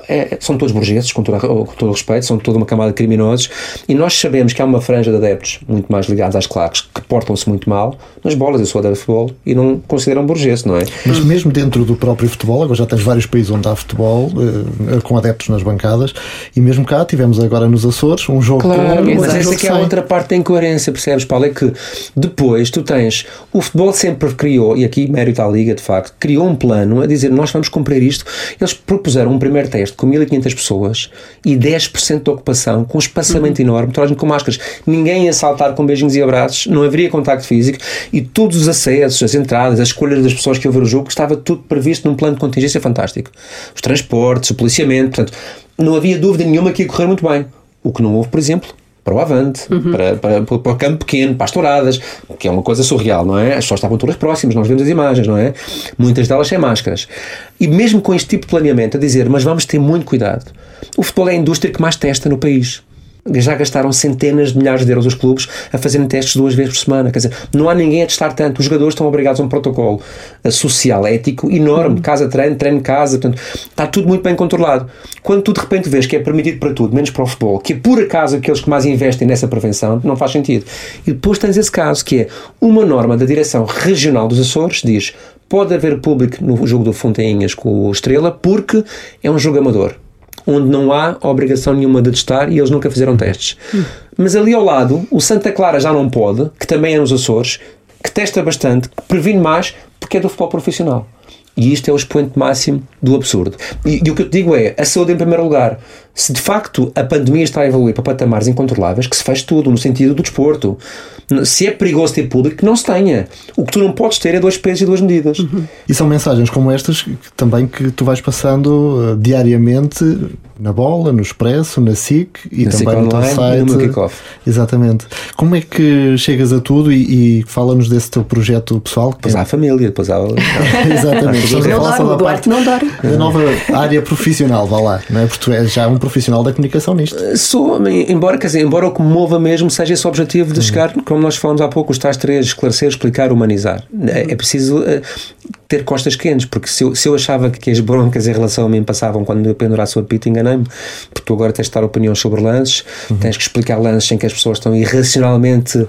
é, são todos burgueses, com todo, com todo o respeito, são toda uma camada de criminosos, e nós sabemos que há uma franja de adeptos muito mais ligados às claques que portam-se muito mal nas bolas. Eu sou adepto de futebol e não consideram burguês, não é? Mas mesmo dentro do próprio futebol, agora já tens vários países onde há futebol, eh, com adeptos nas bancadas, e mesmo cá tivemos agora nos Açores um jogo claro, com, mas essa que é a outra parte da incoerência, percebes, Paulo? É que depois tu tens o futebol sempre criou, e aqui mérito à Liga de facto, criou um plano a dizer nós vamos cumprir isto. Eles propuseram um primeiro teste com 1500 pessoas e 10% de ocupação, com um espaçamento uhum. enorme, toda a gente com máscaras. Ninguém ia saltar com beijinhos e abraços, não haveria contacto físico e todos os acessos, as entradas, as escolhas das pessoas que iam ver o jogo, estava tudo previsto num plano de contingência fantástico. Os transportes, o policiamento, portanto, não havia dúvida nenhuma que ia correr muito bem. O que não houve, por exemplo, para o Avante, uhum. para, para, para, o campo pequeno, para as touradas, que é uma coisa surreal, não é? As pessoas estavam todas próximas, nós vemos as imagens, não é? Muitas delas sem máscaras. E mesmo com este tipo de planeamento, a dizer, mas vamos ter muito cuidado. O futebol é a indústria que mais testa no país já gastaram centenas de milhares de euros os clubes a fazerem testes duas vezes por semana. Quer dizer, não há ninguém a testar tanto. Os jogadores estão obrigados a um protocolo eh, social, ético enorme. Casa treino, treino casa. Portanto, está tudo muito bem controlado. Quando tu de repente vês que é permitido para tudo, menos para o futebol, que é por acaso aqueles que mais investem nessa prevenção, não faz sentido. E depois tens esse caso que é uma norma da Direção Regional dos Açores diz pode haver público no jogo do Fontainhas com o Estrela porque é um jogo amador onde não há obrigação nenhuma de testar e eles nunca fizeram testes. Hum. Mas ali ao lado, o Santa Clara já não pode, que também é nos Açores, que testa bastante, que previne mais, porque é do futebol profissional. E isto é o expoente máximo do absurdo. E, e, o que eu te digo é, a saúde em primeiro lugar. Se de facto a pandemia está a evoluir para patamares incontroláveis, que se faz tudo no sentido do desporto. Se é perigoso ter público, que não se tenha. O que tu não podes ter é dois pesos e duas medidas. Uhum. E são mensagens como estas que, também que tu vais passando uh, diariamente na bola, no Expresso, na SIC e na também SIC no teu site. E no Exatamente. Como é que chegas a tudo e, e fala-nos desse teu projeto pessoal? Depois há a família, depois há. Exatamente. Não dorme, o Duarte não dorme. A nova área profissional, vá lá, não é? Porque tu és já um profissional da comunicação nisto. Eh, sou, embora, quer dizer, embora o que me mova mesmo seja esse objetivo de uhum. chegar, como nós falamos há pouco, os tais três, esclarecer, explicar, humanizar. É, é preciso eh, ter costas quentes, porque se eu, se eu achava que as broncas em relação a mim passavam quando eu pendurasse o apito, enganei-me, porque tu agora tens de dar opiniões sobre lances, uhum. tens que explicar lances em que as pessoas estão irracionalmente uh,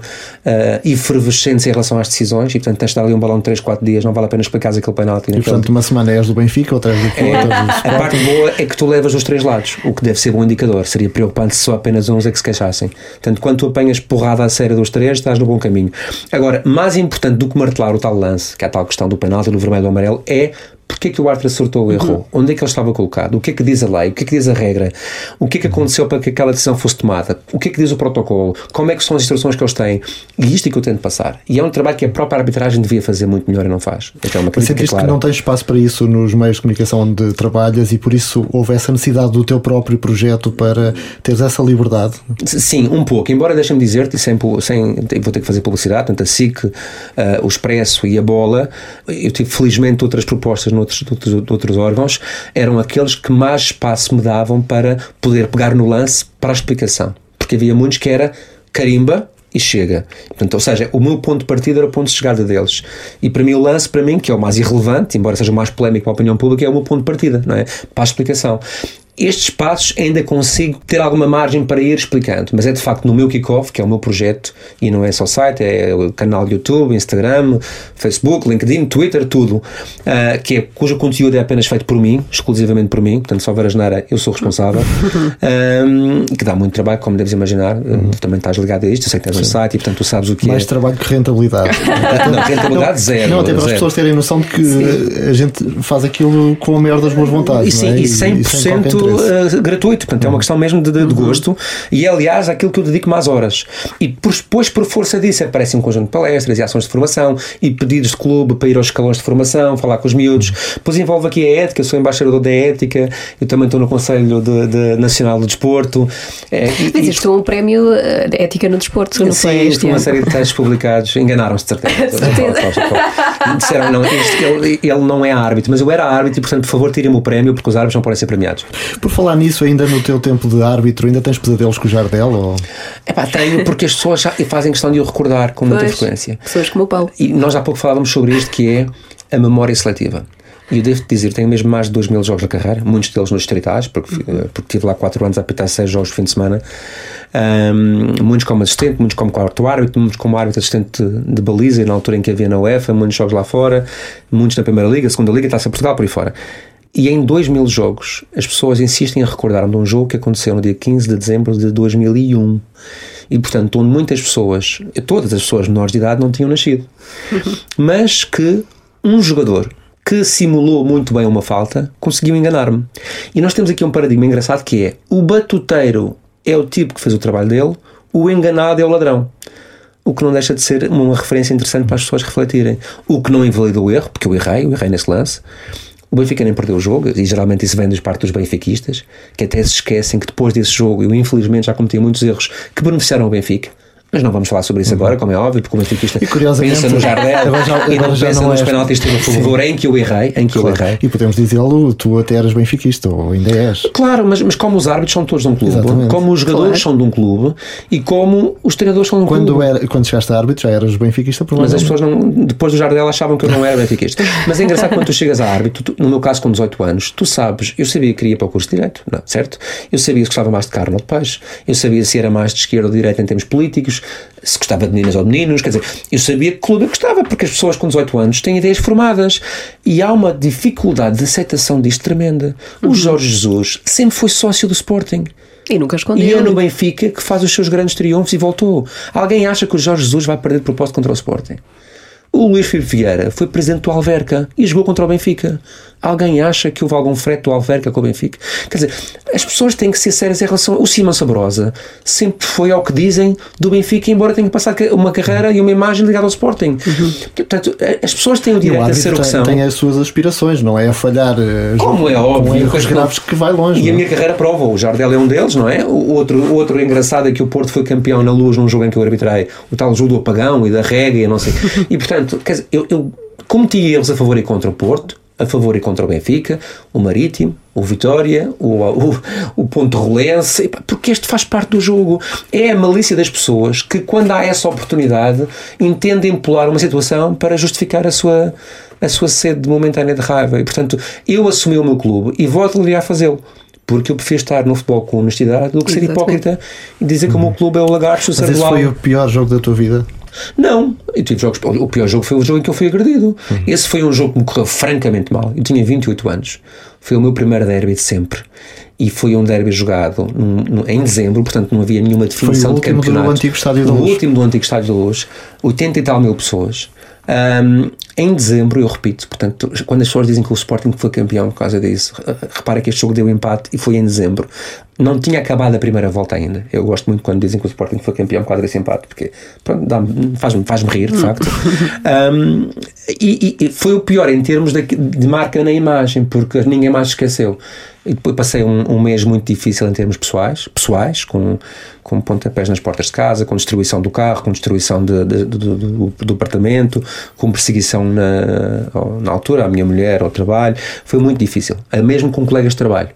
efervescentes em relação às decisões, e portanto tens de dar ali um balão de 3, 4 dias, não vale a pena explicar aquele penalti. E portanto, uma semana és do Benfica, outra és do Porto. É, a parte boa é que tu levas os três lados, o que deve ser bom indicador. Seria preocupante se só apenas uns é que se queixassem. Portanto, quando tu apanhas porrada a sério dos três, estás no bom caminho. Agora, mais importante do que martelar o tal lance, que é a tal questão do penalti, do vermelho ou amarelo, é porque é que o árbitro acertou ou errou? Uhum. Onde é que ele estava colocado? O que é que diz a lei? O que é que diz a regra? O que é que aconteceu para que aquela decisão fosse tomada? O que é que diz o protocolo? Como é que são as instruções que eles têm? E isto é que eu tento passar. E é um trabalho que a própria arbitragem devia fazer muito melhor e não faz. Então, é uma Mas sentiste clara. que não tens espaço para isso nos meios de comunicação onde trabalhas e por isso houve essa necessidade do teu próprio projeto para teres essa liberdade? Sim, um pouco. Embora deixa-me dizer-te, sem, sem, vou ter que fazer publicidade, tanto a SIC, uh, o Expresso e a Bola, eu tive felizmente outras propostas noutros, noutros outros órgãos, eram aqueles que mais espaço me davam para poder pegar no lance para a explicação. Porque havia muitos que era carimba, e chega. Portanto, ou seja, o meu ponto de partida era o ponto de chegada deles. E para mim o lance, para mim, que é o mais irrelevante, embora seja o mais polémico para a opinião pública, é o meu ponto de partida, não é? Para a explicação estes passos ainda consigo ter alguma margem para ir explicando, mas é de facto no meu kickoff, que é o meu projeto, e não é só site, é o canal YouTube, Instagram, Facebook, LinkedIn, Twitter, tudo, uh, que é, cujo conteúdo é apenas feito por mim, exclusivamente por mim, portanto, se houver a geneira, eu sou responsável, um, que dá muito trabalho, como deves imaginar, uhum. tu também estás ligado a isto, eu sei que tens um site e portanto tu sabes o que Mais é. trabalho que rentabilidade. não, rentabilidade não, zero. Não, até para zero. as pessoas terem noção de que sim. a gente faz aquilo com a maior das boas vontades. E, sim, é? e 100% uh, gratuito, portanto é uma questão mesmo de, de, de, gosto e é aliás aquilo que eu dedico mais horas. E depois, por força disso, aparece um conjunto de palestras e ações de formação e pedidos de clube para ir aos escalões de formação, falar com os miúdos. Depois envolve aqui a ética, eu sou embaixador da ética, eu também estou no Conselho de, de Nacional do Desporto. É, e, Mas isto é um prémio eh, de ética no desporto, não sim, foi este uma série de textos publicados, enganaram-se de certeza. Disseram, não, este, ele, ele não é árbitro, mas eu era árbitro e, portanto, por favor, tirem-me o prémio porque os árbitros não podem ser premiados. Por falar nisso, ainda no teu tempo de árbitro, ainda tens pesadelos com o Jardel? Ou... É pá, tenho, porque as pessoas já fazem questão de o recordar com muita pois, frequência. Pessoas como o Paulo. E nós há pouco falávamos sobre isto, que é a memória seletiva. E eu devo-te dizer, tenho mesmo mais de 2 mil jogos na carreira, muitos deles nos distritais, porque, uhum. porque tive lá 4 anos a apitar 6 jogos de fim de semana. Um, muitos como assistente, muitos como quarto árbitro, muitos como árbitro assistente de, de baliza, na altura em que havia na UEFA, muitos jogos lá fora, muitos na Primeira Liga, Segunda Liga, Taça Portugal, por aí fora. E em 2 mil jogos, as pessoas insistem a recordar de um jogo que aconteceu no dia 15 de dezembro de 2001. E, portanto, onde muitas pessoas, todas as pessoas menores de idade, não tinham nascido. Mas que um jogador que simulou muito bem uma falta, conseguiu enganar-me. E nós temos aqui um paradigma engraçado que é o batuteiro é o tipo que fez o trabalho dele, o enganado é o ladrão. O que não deixa de ser uma referência interessante para as pessoas refletirem. O que não invalida o erro, porque eu errei, eu errei nesse lance. O Benfica nem perdeu o jogo, e geralmente isso vem das partes dos benfiquistas, que até se esquecem que depois desse jogo eu infelizmente já cometi muitos erros que beneficiaram o Benfica mas não vamos falar sobre isso agora, como é óbvio, porque o benfiquista pensa no Jardel e não pensa nos penaltis que teve a favor em que eu errei, em que claro. eu errei. E podemos dizê-lo, tu até eras benfiquista, ou ainda és. Claro, mas, mas como os árbitros são todos de um clube, Exatamente. como os jogadores claro. são de um clube e como os treinadores são de um quando clube. Era, quando chegaste a árbitro já eras benfiquista, Mas as pessoas não, depois do Jardel achavam que eu não era benfiquista. mas é engraçado quando tu chegas a árbitro, tu, no meu caso com 18 anos, tu sabes, eu sabia que queria para o curso de Direito, não, certo? Eu sabia que gostava mais de carne ou de peixe, eu sabia se era mais de esquerda ou de direita em termos políticos, se gostava de meninas ou de meninos, quer dizer, eu sabia que clube eu gostava, porque as pessoas com 18 anos têm ideias formadas e há uma dificuldade de aceitação disto tremenda. Uhum. O Jorge Jesus sempre foi sócio do Sporting. E nunca escondeu. E é no Benfica que faz os seus grandes triunfos e voltou. Alguém acha que o Jorge Jesus vai perder de propósito contra o Sporting? O Luís Filipe Vieira foi presidente do Alverca e jogou contra o Benfica. Alguém acha que houve algum frete do Alverca com o Benfica? Quer dizer, as pessoas têm que ser sérias em relação. O Simão Sabrosa sempre foi ao que dizem do Benfica, embora tenha passado uma carreira e uma imagem ligada ao Sporting. Uhum. Portanto, as pessoas têm o direito a ser o que são. Tem as suas aspirações, não é a falhar. Eh, Como é óbvio. Com erros graves que vai longe. E a é? minha carreira prova. O Jardel é um deles, não é? O outro, o outro engraçado é que o Porto foi campeão na luz num jogo em que eu arbitrei o tal jogo do apagão e da regra e não sei. e portanto, quer dizer, eu, eu cometi erros a favor e contra o Porto a favor e contra o Benfica, o Marítimo, o Vitória, o, o, o Ponto Rolense, porque este faz parte do jogo. É a malícia das pessoas que, quando há essa oportunidade, entendem pular uma situação para justificar a sua, a sua sede momentânea de raiva. E, portanto, eu assumi o meu clube e volto-lhe a fazê-lo porque eu prefiro estar no futebol com honestidade do que ser hipócrita e dizer que o meu clube é o lagarto Mas esse foi o pior jogo da tua vida? Não, eu tive jogos. O pior jogo foi o jogo em que eu fui agredido. Uhum. Esse foi um jogo que me correu francamente mal. Eu tinha 28 anos. Foi o meu primeiro derby de sempre. E foi um derby jogado num, num, em dezembro, portanto não havia nenhuma definição de campeonato. Do antigo Estádio da Luz. O último do antigo Estádio da Luz. 80 e tal mil pessoas. Um, em dezembro, eu repito, portanto, quando as pessoas dizem que o Sporting foi campeão por causa disso, repara que este jogo deu empate e foi em dezembro. Não tinha acabado a primeira volta ainda. Eu gosto muito quando dizem que o Sporting foi campeão causa desse empate, porque faz-me faz rir, de facto. um, e, e, foi o pior em termos de, de marca na imagem, porque ninguém mais esqueceu. E depois passei um, um, mês muito difícil em termos pessoais, pessoais com, com pontapés nas portas de casa, com destruição do carro, com destruição de, de, de, do, do, do, apartamento, com perseguição na, na altura, à minha mulher, ao trabalho. Foi muito difícil, mesmo com colegas de trabalho.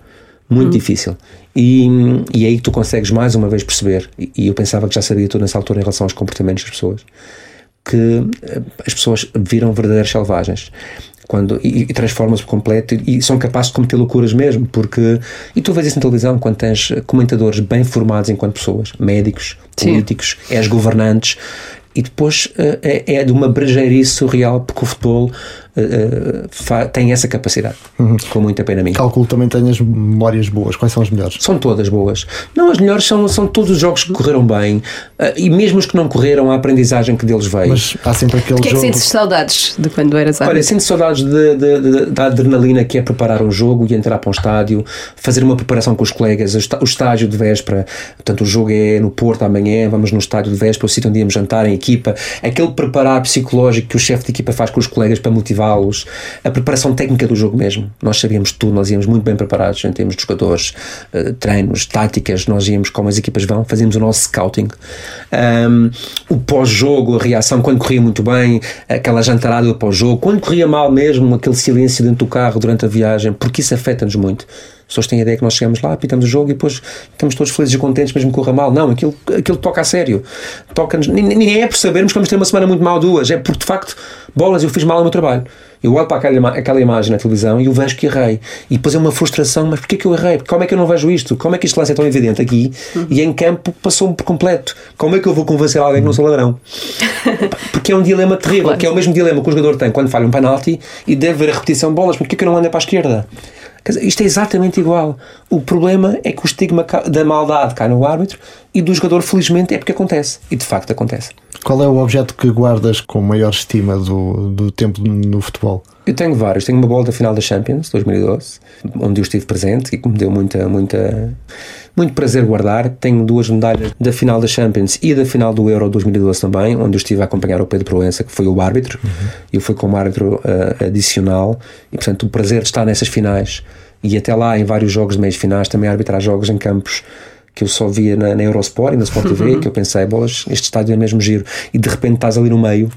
Muito hum. difícil. E, e é aí que tu consegues mais uma vez perceber, e, e eu pensava que já sabia tudo nessa altura em relação aos comportamentos das pessoas, que eh, as pessoas viram verdadeiros selvagens. Quando, e, e transformam-se por completo e, e, são capazes de cometer loucuras mesmo, porque e tu vês isso na televisão quando tens comentadores bem formados enquanto pessoas, médicos, políticos, és governantes e depois uh, é, é, de uma brejeirice surreal porque o futebol uh, tem essa capacidade, uhum. com muita pena minha. Calculo também tenhas memórias boas. Quais são as melhores? São todas boas. Não, as melhores são, são todos os jogos que correram bem uh, e mesmo os que não correram, a aprendizagem que deles veio. Mas há sempre aquele que jogo. é que sentes saudades de quando eras árbitro? Olha, sinto saudades de, de, de, da adrenalina que é preparar um jogo e entrar para um estádio, fazer uma preparação com os colegas, o estágio de véspera. Portanto, o jogo é no Porto amanhã, vamos no estádio de véspera, o sítio onde íamos jantar em equipa. Aquele preparar psicológico que o chefe de equipa faz com os colegas para a preparação técnica do jogo mesmo. Nós sabíamos tudo, nós íamos muito bem preparados em termos de jogadores, uh, treinos, táticas, nós íamos como as equipas vão, fazíamos o nosso scouting. Um, o pós-jogo, a reação, quando corria muito bem, aquela jantarada pós-jogo, quando corria mal mesmo, aquele silêncio dentro do carro durante a viagem, porque isso afeta-nos muito. As pessoas têm a ideia que nós chegamos lá, pitamos o jogo e depois estamos todos felizes e contentes, mesmo que corra mal. Não, aquilo, aquilo toca a sério. Toca-nos. Nem é por sabermos que vamos ter uma semana muito mal, duas. É porque de facto, bolas, eu fiz mal o meu trabalho. Eu olho para aquela, aquela imagem na televisão e eu vejo que errei. E depois é uma frustração, mas porquê que eu errei? Como é que eu não vejo isto? Como é que este lance é tão evidente aqui uhum. e em campo passou-me por completo? Como é que eu vou convencer alguém que não sou ladrão? Porque é um dilema terrível, claro. que é o mesmo dilema que o jogador tem quando falha um penalti e deve ver a repetição de bolas, porquê que eu não ando para a esquerda? Dizer, isto é exatamente igual. O problema é que o estigma da maldade cai no árbitro e do jogador, felizmente, é porque acontece. E de facto acontece. Qual é o objeto que guardas com maior estima do, do tempo no futebol? Eu tenho vários. Tenho uma bola da final da Champions 2012, onde eu estive presente e que me deu muita, muita, muito prazer guardar. Tenho duas medalhas da final da Champions e da final do Euro 2012 também, onde eu estive a acompanhar o Pedro Proença, que foi o árbitro. Uhum. Eu fui como árbitro uh, adicional e, portanto, o prazer de estar nessas finais e até lá em vários jogos de meias finais, também arbitrar jogos em campos que eu só via na, na Eurosport e na Sport TV, uhum. que eu pensei, bolas, este estádio é mesmo giro. E de repente estás ali no meio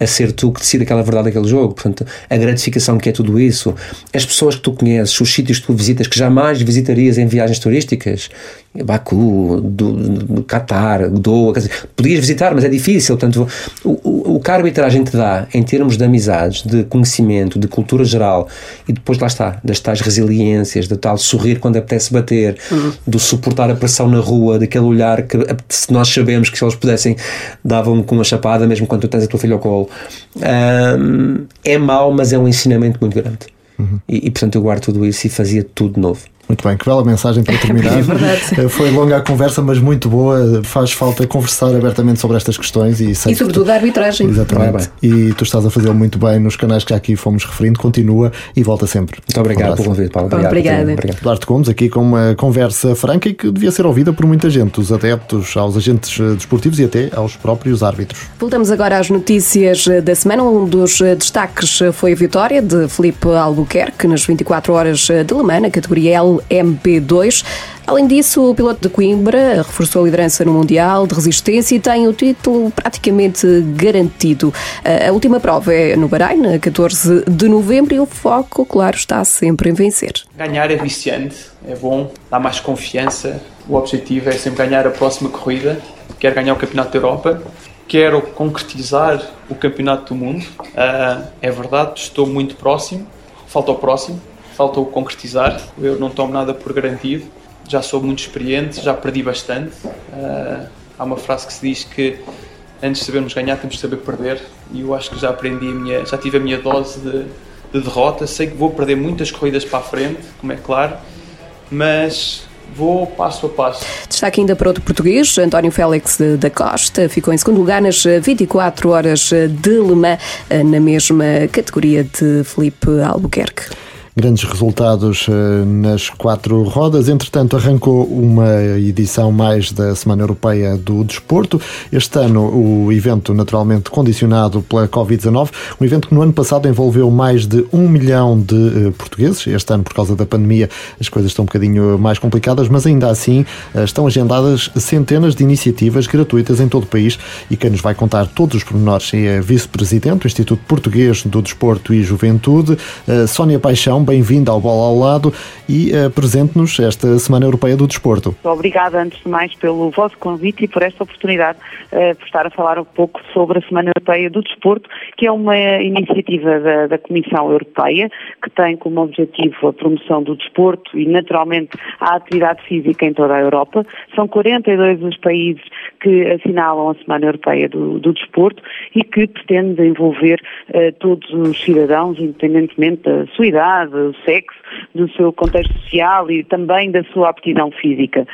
a ser tu que decide aquela verdade daquele jogo. Portanto, a gratificação que é tudo isso, as pessoas que tu conheces, os sítios que tu visitas que jamais visitarias em viagens turísticas, Baku, do, do Qatar, Doha, dizer, podias visitar, mas é difícil. Portanto, o, o, o que a arbitragem te dá em termos de amizades, de conhecimento, de cultura geral e depois lá está, das tais resiliências, de tal sorrir quando apetece bater, uhum. do suportar a pressão na rua, daquele olhar que se nós sabemos que se eles pudessem davam-me com uma chapada mesmo quando tu tens a tua filha ao colo. Um, é mau, mas é um ensinamento muito grande. Uhum. E, e portanto eu guardo tudo isso e fazia tudo novo. Muito bem, que bela mensagem para terminar. É verdade. Eh, foi longa a conversa, mas muito boa. Faz falta conversar abertamente sobre estas questões e, e sobretudo tu... a arbitragem. Exatamente. E tu estás a fazê-lo muito bem nos canais que já aqui fomos referindo. Continua e volta sempre. Muito obrigado um pelo convite, Paulo. Obrigado. Obrigada. Obrigado. Duarte Gomes, aqui com uma conversa franca e que devia ser ouvida por muita gente, os adeptos, aos agentes eh, desportivos e até aos próprios árbitros. Voltamos agora às notícias eh, da semana. Um dos destaques foi a vitória de Felipe Albuquerque nas 24 horas de Le Mans, na categoria LMP2. Além disso, o piloto de Coimbra reforçou a liderança no Mundial de Resistência e tem o título praticamente garantido. A última prova é no Bahrein, 14 de novembro, e o foco, claro, está sempre em vencer. Ganhar é viciante, é bom, dá mais confiança. O objetivo é sempre ganhar a próxima corrida. Quero ganhar o Campeonato da Europa, quero concretizar o Campeonato do Mundo. Uh, é verdade, estou muito próximo, falta o próximo falta o concretizar. Eu não tomo nada por garantido, já sou muito experiente, já perdi bastante. Uh, há uma frase que se diz que antes de sabermos ganhar temos de saber perder e eu acho que já aprendi a minha, já tive a minha dose de, de derrota. Sei que vou perder muitas corridas para a frente, como é claro, mas vou passo a passo. Destaque ainda para outro português, António Félix da Costa, ficou em segundo lugar nas 24 horas de Le Mans, na mesma categoria de Felipe Albuquerque grandes resultados eh, nas quatro rodas. Entretanto, arrancou uma edição mais da Semana Europeia do Desporto. Este ano, o evento naturalmente condicionado pela Covid-19, um evento que no ano passado envolveu mais de um milhão de eh, portugueses. Este ano, por causa da pandemia, as coisas estão um bocadinho mais complicadas, mas ainda assim eh, estão agendadas centenas de iniciativas gratuitas em todo o país e quem nos vai contar todos os pormenores é a vice-presidente do Instituto Português do Desporto e Juventude, Sónia Paixão bem-vinda ao Bola ao Lado e uh, presente-nos esta Semana Europeia do Desporto. Obrigada, antes de mais, pelo vosso convite e por esta oportunidade uh, por estar a falar um pouco sobre a Semana Europeia do Desporto, que é uma iniciativa da, da Comissão Europeia que tem como objetivo a promoção do desporto e, naturalmente, a atividade física em toda a Europa. São 42 os países que assinalam a Semana Europeia do, do Desporto e que pretende envolver uh, todos os cidadãos, independentemente da sua idade, do sexo, do seu contexto social e também da sua aptidão física.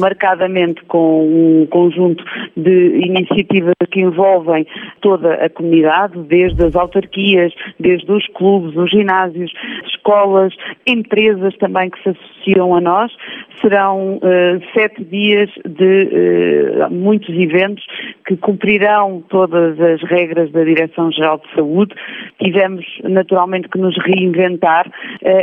Marcadamente com um conjunto de iniciativas que envolvem toda a comunidade, desde as autarquias, desde os clubes, os ginásios, escolas, empresas também que se associam a nós. Serão uh, sete dias de uh, muitos eventos que cumprirão todas as regras da Direção-Geral de Saúde. Tivemos naturalmente que nos reinventar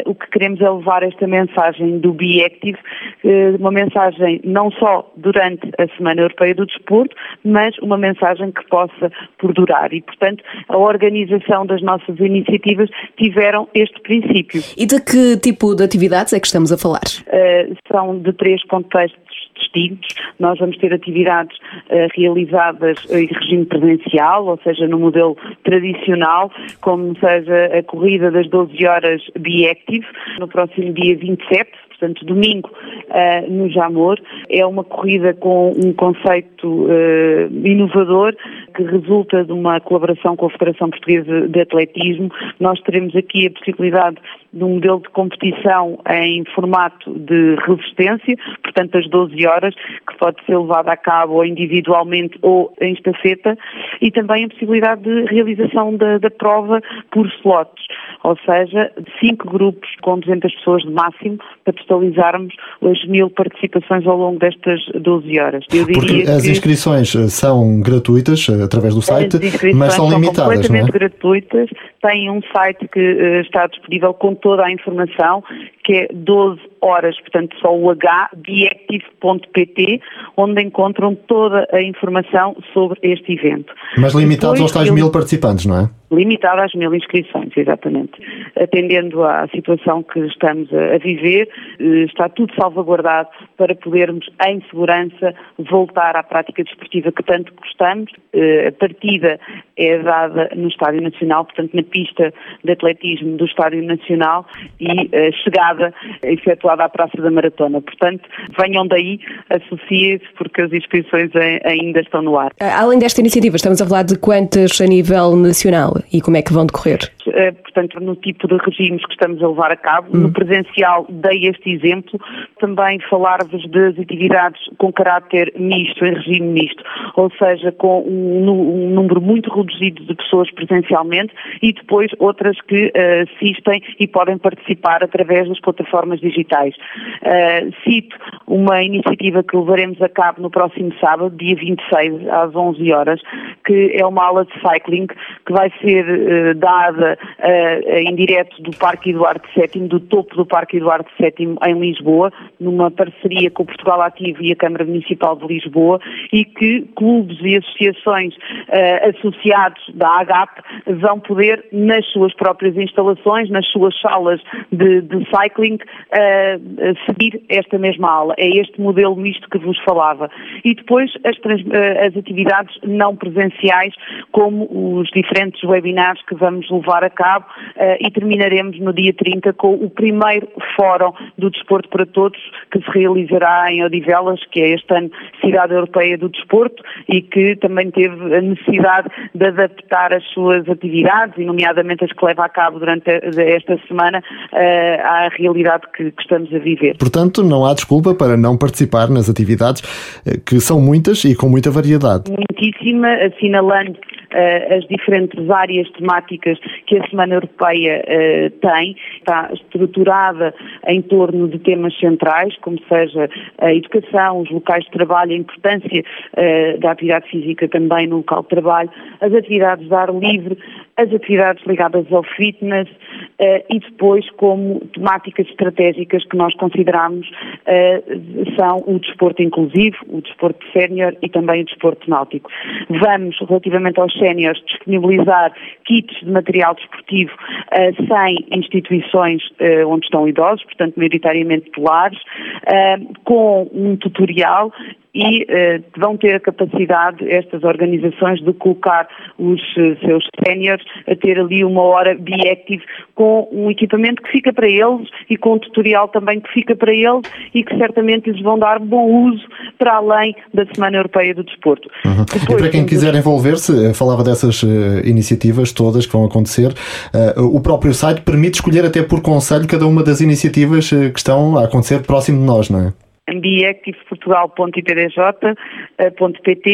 o que queremos é levar esta mensagem do Be Active, uh, uma mensagem não só durante a Semana Europeia do Desporto, mas uma mensagem que possa perdurar. E, portanto, a organização das nossas iniciativas tiveram este princípio. E de que tipo de atividades é que estamos a falar? Uh, são de três contextos distintos. Nós vamos ter atividades uh, realizadas em regime presencial, ou seja, no modelo tradicional, como seja a corrida das 12 horas Be Active, no próximo dia 27, portanto domingo, uh, no Jamor. É uma corrida com um conceito uh, inovador que resulta de uma colaboração com a Federação Portuguesa de Atletismo. Nós teremos aqui a possibilidade de um modelo de competição em formato de resistência, portanto às 12 horas, que pode ser levado a cabo ou individualmente ou em estafeta, e também a possibilidade de realização da, da prova por slots, ou seja, cinco grupos com 200 pessoas de máximo, para totalizarmos as mil participações ao longo destas 12 horas. Porque as inscrições eh, são gratuitas eh, através do site, mas são, são limitadas, completamente não é? gratuitas. Tem um site que uh, está disponível com toda a informação, que é 12 horas, portanto só o H, beactive.pt, onde encontram toda a informação sobre este evento. Mas limitados Depois, aos tais eu... mil participantes, não é? Limitado às mil inscrições, exatamente. Atendendo à situação que estamos a viver, eh, está tudo salvaguardado para podermos, em segurança, voltar à prática desportiva que tanto gostamos. Eh, a partida é dada no Estádio Nacional, portanto, na pista de atletismo do Estádio Nacional e a chegada é efetuada à Praça da Maratona. Portanto, venham daí, associem-se, porque as inscrições ainda estão no ar. Além desta iniciativa, estamos a falar de quantas a nível nacional e como é que vão decorrer? Eh, portanto, no tipo de regimes que estamos a levar a cabo. Hum. No presencial, dei este exemplo. Também falar-vos das atividades com caráter misto, em regime misto, ou seja, com um, um número muito reduzido de pessoas presencialmente e depois outras que uh, assistem e podem participar através das plataformas digitais. Uh, cito uma iniciativa que levaremos a cabo no próximo sábado, dia 26, às 11 horas, que é uma aula de cycling que vai ser uh, dada em direto do Parque Eduardo VII, do topo do Parque Eduardo VII em Lisboa, numa parceria com o Portugal Ativo e a Câmara Municipal de Lisboa, e que clubes e associações associados da AGAP vão poder, nas suas próprias instalações, nas suas salas de, de cycling, uh, seguir esta mesma aula. É este modelo misto que vos falava. E depois as, as atividades não presenciais, como os diferentes webinars que vamos levar a cabo e terminaremos no dia 30 com o primeiro Fórum do Desporto para Todos, que se realizará em Odivelas, que é este ano Cidade Europeia do Desporto e que também teve a necessidade de adaptar as suas atividades, e as que leva a cabo durante esta semana, uh, à realidade que, que estamos a viver. Portanto, não há desculpa para não participar nas atividades, eh, que são muitas e com muita variedade. Muitíssima, assinalando uh, as diferentes áreas temáticas que a Semana Europeia tem, está estruturada em torno de temas centrais, como seja a educação, os locais de trabalho, a importância da atividade física também no local de trabalho, as atividades de ar livre, as atividades ligadas ao fitness uh, e depois como temáticas estratégicas que nós consideramos uh, são o desporto inclusivo, o desporto sénior e também o desporto náutico. Vamos, relativamente aos séniores, disponibilizar kits de material desportivo uh, sem instituições onde estão idosos, portanto maioritariamente polares, com um tutorial e uh, vão ter a capacidade, estas organizações, de colocar os uh, seus séniores a ter ali uma hora Be-Active com um equipamento que fica para eles e com um tutorial também que fica para eles e que certamente lhes vão dar bom uso para além da Semana Europeia do Desporto. Uhum. Depois, e para quem quiser envolver-se, eh, falava dessas uh, iniciativas todas que vão acontecer, o próprio site permite escolher até por conselho cada uma das iniciativas que estão a acontecer próximo de nós, não é? biactiveportugal.ipdj.pt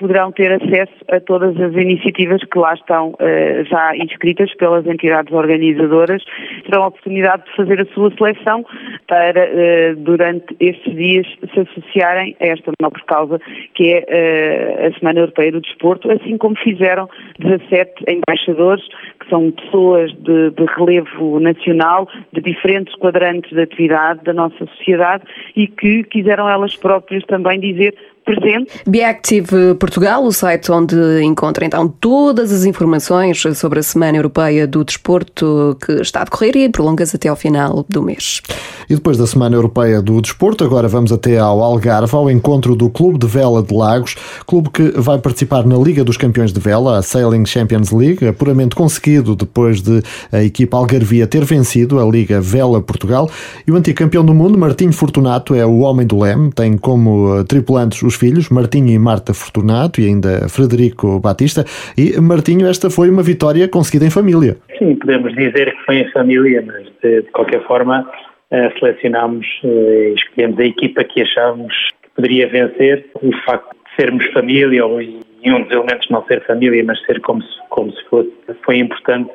poderão ter acesso a todas as iniciativas que lá estão uh, já inscritas pelas entidades organizadoras. Terão a oportunidade de fazer a sua seleção para, uh, durante estes dias, se associarem a esta nobre causa, que é uh, a Semana Europeia do Desporto, assim como fizeram 17 embaixadores, que são pessoas de, de relevo nacional, de diferentes quadrantes de atividade da nossa sociedade e que quiseram elas próprias também dizer presente. Beactive Portugal, o site onde encontra então todas as informações sobre a Semana Europeia do Desporto que está a decorrer e prolonga-se até ao final do mês. E depois da Semana Europeia do Desporto, agora vamos até ao Algarve, ao encontro do Clube de Vela de Lagos, clube que vai participar na Liga dos Campeões de Vela, a Sailing Champions League, apuramente conseguido depois de a equipa algarvia ter vencido a Liga Vela Portugal. E o antigo campeão do mundo, Martinho Fortunato, é o homem do leme, tem como eh, tripulantes os filhos Martinho e Marta Fortunato e ainda Frederico Batista. E Martinho, esta foi uma vitória conseguida em família. Sim, podemos dizer que foi em família, mas de, de qualquer forma uh, selecionámos uh, e escolhemos a equipa que achávamos que poderia vencer. O facto de sermos família, ou e um dos elementos não ser família, mas ser como se, como se fosse, foi importante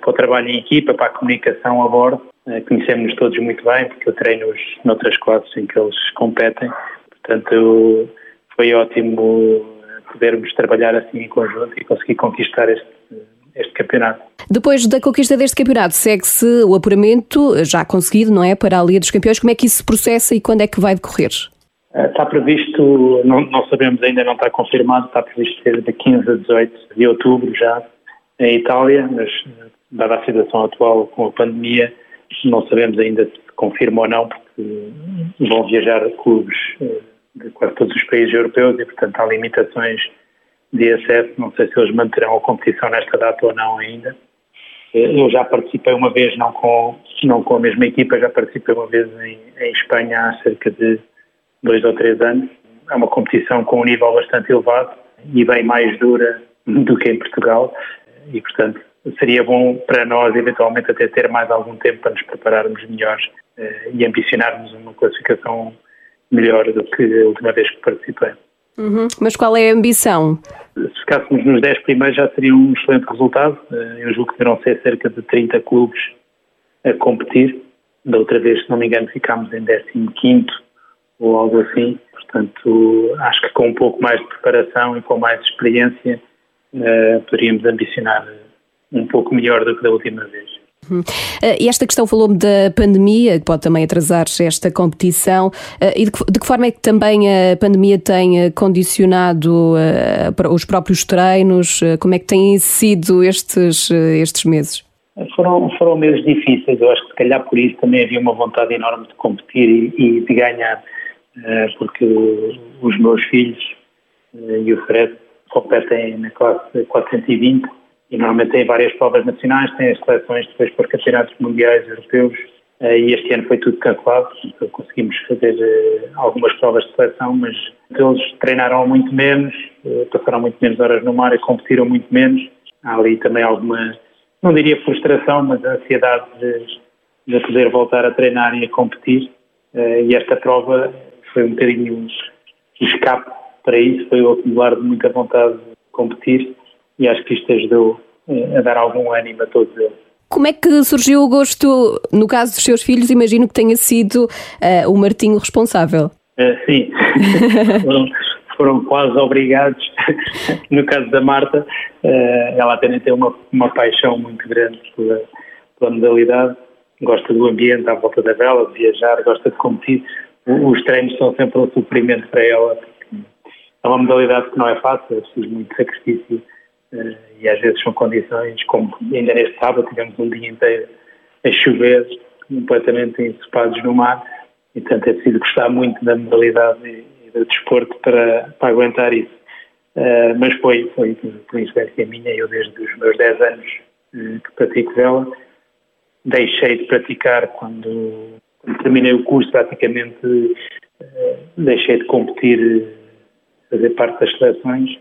para o trabalho em equipa, para a comunicação a bordo. Conhecemos-nos todos muito bem, porque eu treino-os noutras classes em que eles competem. Portanto, foi ótimo podermos trabalhar assim em conjunto e conseguir conquistar este, este campeonato. Depois da conquista deste campeonato, segue-se o apuramento já conseguido, não é? Para a Liga dos Campeões. Como é que isso se processa e quando é que vai decorrer? Está previsto, não, não, sabemos ainda, não está confirmado, está previsto ser de 15 a 18 de outubro já em Itália, mas dada a situação atual com a pandemia, não sabemos ainda se confirma ou não, porque vão viajar clubes de quase todos os países europeus e, portanto, há limitações de acesso. Não sei se eles manterão a competição nesta data ou não ainda. Eu já participei uma vez, não com, não com a mesma equipa, já participei uma vez em, em Espanha há cerca de dois ou três anos. É uma competição com um nível bastante elevado e bem mais dura do que em Portugal e, portanto, seria bom para nós, eventualmente, até ter mais algum tempo para nos prepararmos melhor eh, e ambicionarmos uma classificação melhor do que a última vez que participei. Uhum. Mas qual é a ambição? Se ficássemos nos 10 primeiros já seria um excelente resultado. Eh, eu julgo que deverão ser cerca de 30 clubes a competir. Da outra vez, se não me engano, ficámos em 15 ou algo assim. Portanto, acho que com um pouco mais de preparação e com mais experiência, uh, poderíamos ambicionar um pouco melhor do que da última vez. Uhum. Uh, e esta questão falou-me da pandemia, que pode também atrasar esta competição. Uh, e de que, de que, forma é que também a pandemia tem condicionado uh, os próprios treinos? como é que têm sido estes, estes meses? Foram, foram meses difíceis. Eu acho que se calhar por isso também havia uma vontade enorme de competir e, e de ganhar, porque os meus filhos e o Fred competem na classe 420 e normalmente tem várias provas nacionais, tem as seleções depois para campeonatos mundiais europeus eh, e este ano foi tudo cancelado, então conseguimos fazer eh, algumas provas de seleção, mas eles treinaram muito menos, eh, passaram muito menos horas no mar e competiram muito menos. Há ali também alguma, não diria frustração, mas ansiedade de, de poder voltar a treinar e a competir. E esta prova foi um bocadinho um escape para isso, foi o acumular de muita vontade de competir e acho que isto ajudou eh, a dar algum ânimo a todos eles. Como é que surgiu o gosto, no caso dos seus filhos, imagino que tenha sido uh, o Martinho responsável? Uh, sim, foram, foram, quase obrigados. no caso da Marta, uh, ela também tem uma, uma paixão muito grande pela, pela modalidade, gosta do ambiente à volta da vela, de viajar, gosta de competir. Os treinos são sempre um suprimento para ela, é uma modalidade que não é fácil, é preciso muito sacrifício e às vezes são condições, como ainda neste sábado tivemos um dia inteiro a chover, completamente ensopados no mar, e portanto é preciso gostar muito da modalidade e, do desporto para, para aguentar isso. Uh, mas foi, foi por influência minha, eu desde os meus 10 anos uh, que pratico vela, deixei de praticar quando, quando terminei o curso, praticamente uh, deixei de competir, fazer parte das seleções,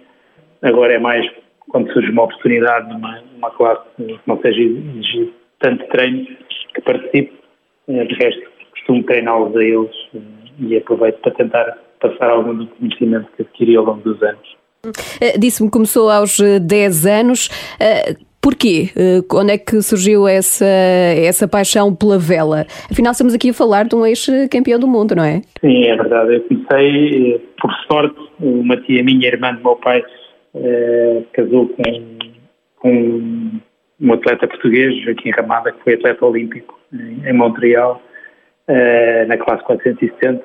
agora é mais quando surge uma oportunidade numa, numa classe que não seja exigir tanto treino, que participe. Eh, de resto, costumo treiná-los a eles eh, e aproveito para tentar passar algum do conhecimento que adquiri ao longo dos anos. Eh, disse-me que começou aos 10 anos. Porquê? Onde é que surgiu essa, essa paixão pela vela? Afinal, estamos aqui a falar de um ex-campeão do mundo, não é? Sim, é verdade. Eu comecei, por sorte, uma tia minha, irmã do meu pai, eh, casou com, com um atleta português, Joaquim Ramada, que foi atleta olímpico em, em Montreal, uh, na classe 470,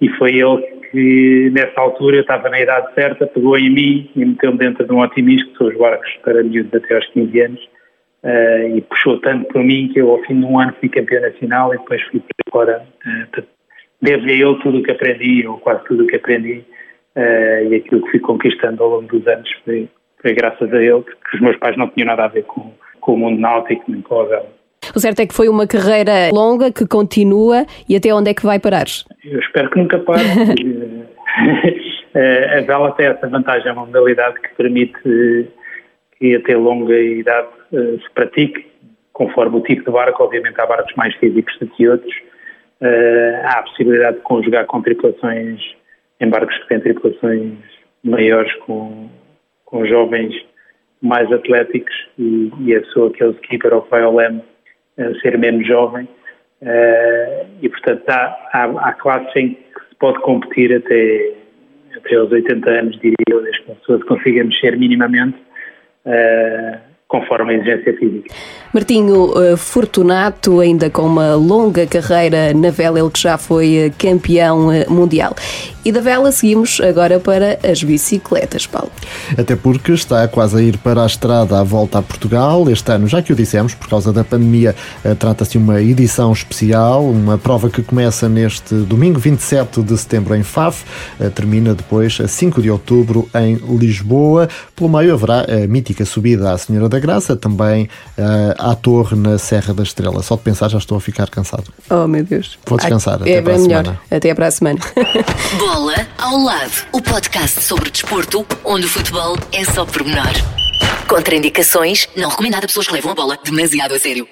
e foi ele que, nessa altura, eu estava na idade certa, pegou em mim e meteu-me dentro de um otimista, que são os barcos para miúdos até aos 15 anos, uh, e puxou tanto por mim que eu ao fim de um ano fui campeão nacional e depois fui para fora. Uh, devo a ele tudo o que aprendi, ou quase tudo o que aprendi, e aquilo que fui conquistando ao longo dos anos foi, foi graças a ele, porque os meus pais não tinham nada a ver com, com o mundo náutico nem com a vela. O certo é que foi uma carreira longa que continua e até onde é que vai parar? Eu espero que nunca pare. a vela tem essa vantagem, é uma modalidade que permite que até longa idade se pratique, conforme o tipo de barco. Obviamente há barcos mais físicos do que outros. Há a possibilidade de conjugar com tripulações, em barcos que têm tripulações maiores com, com jovens mais atléticos e, e a pessoa que é skipper ou que vai ao leme uh, ser menos jovem. e portanto há, há, há classes em que se pode competir até até aos 80 anos, diria eu, desde que a pessoa consiga mexer minimamente, uh, conforme a exigência física. Martinho uh, Fortunato, ainda com uma longa carreira na vela, ele que já foi uh, campeão uh, mundial. E da vela seguimos agora para as bicicletas, Paulo. Até porque está quase a ir para a estrada à volta a Portugal. Este ano, já que o dissemos, por causa da pandemia, trata-se de uma edição especial, uma prova que começa neste domingo 27 de setembro em Faf, termina depois a 5 de outubro em Lisboa. Pelo meio haverá a mítica subida à Senhora da Graça, também à torre na Serra da Estrela. Só de pensar já estou a ficar cansado. Oh, meu Deus. Vou descansar. Ai, é até para a melhor. semana. Até para a semana. Bola ao lado. O podcast sobre desporto, onde o futebol é só pormenor. Contraindicações, não recomendado a pessoas que levam a bola demasiado a sério.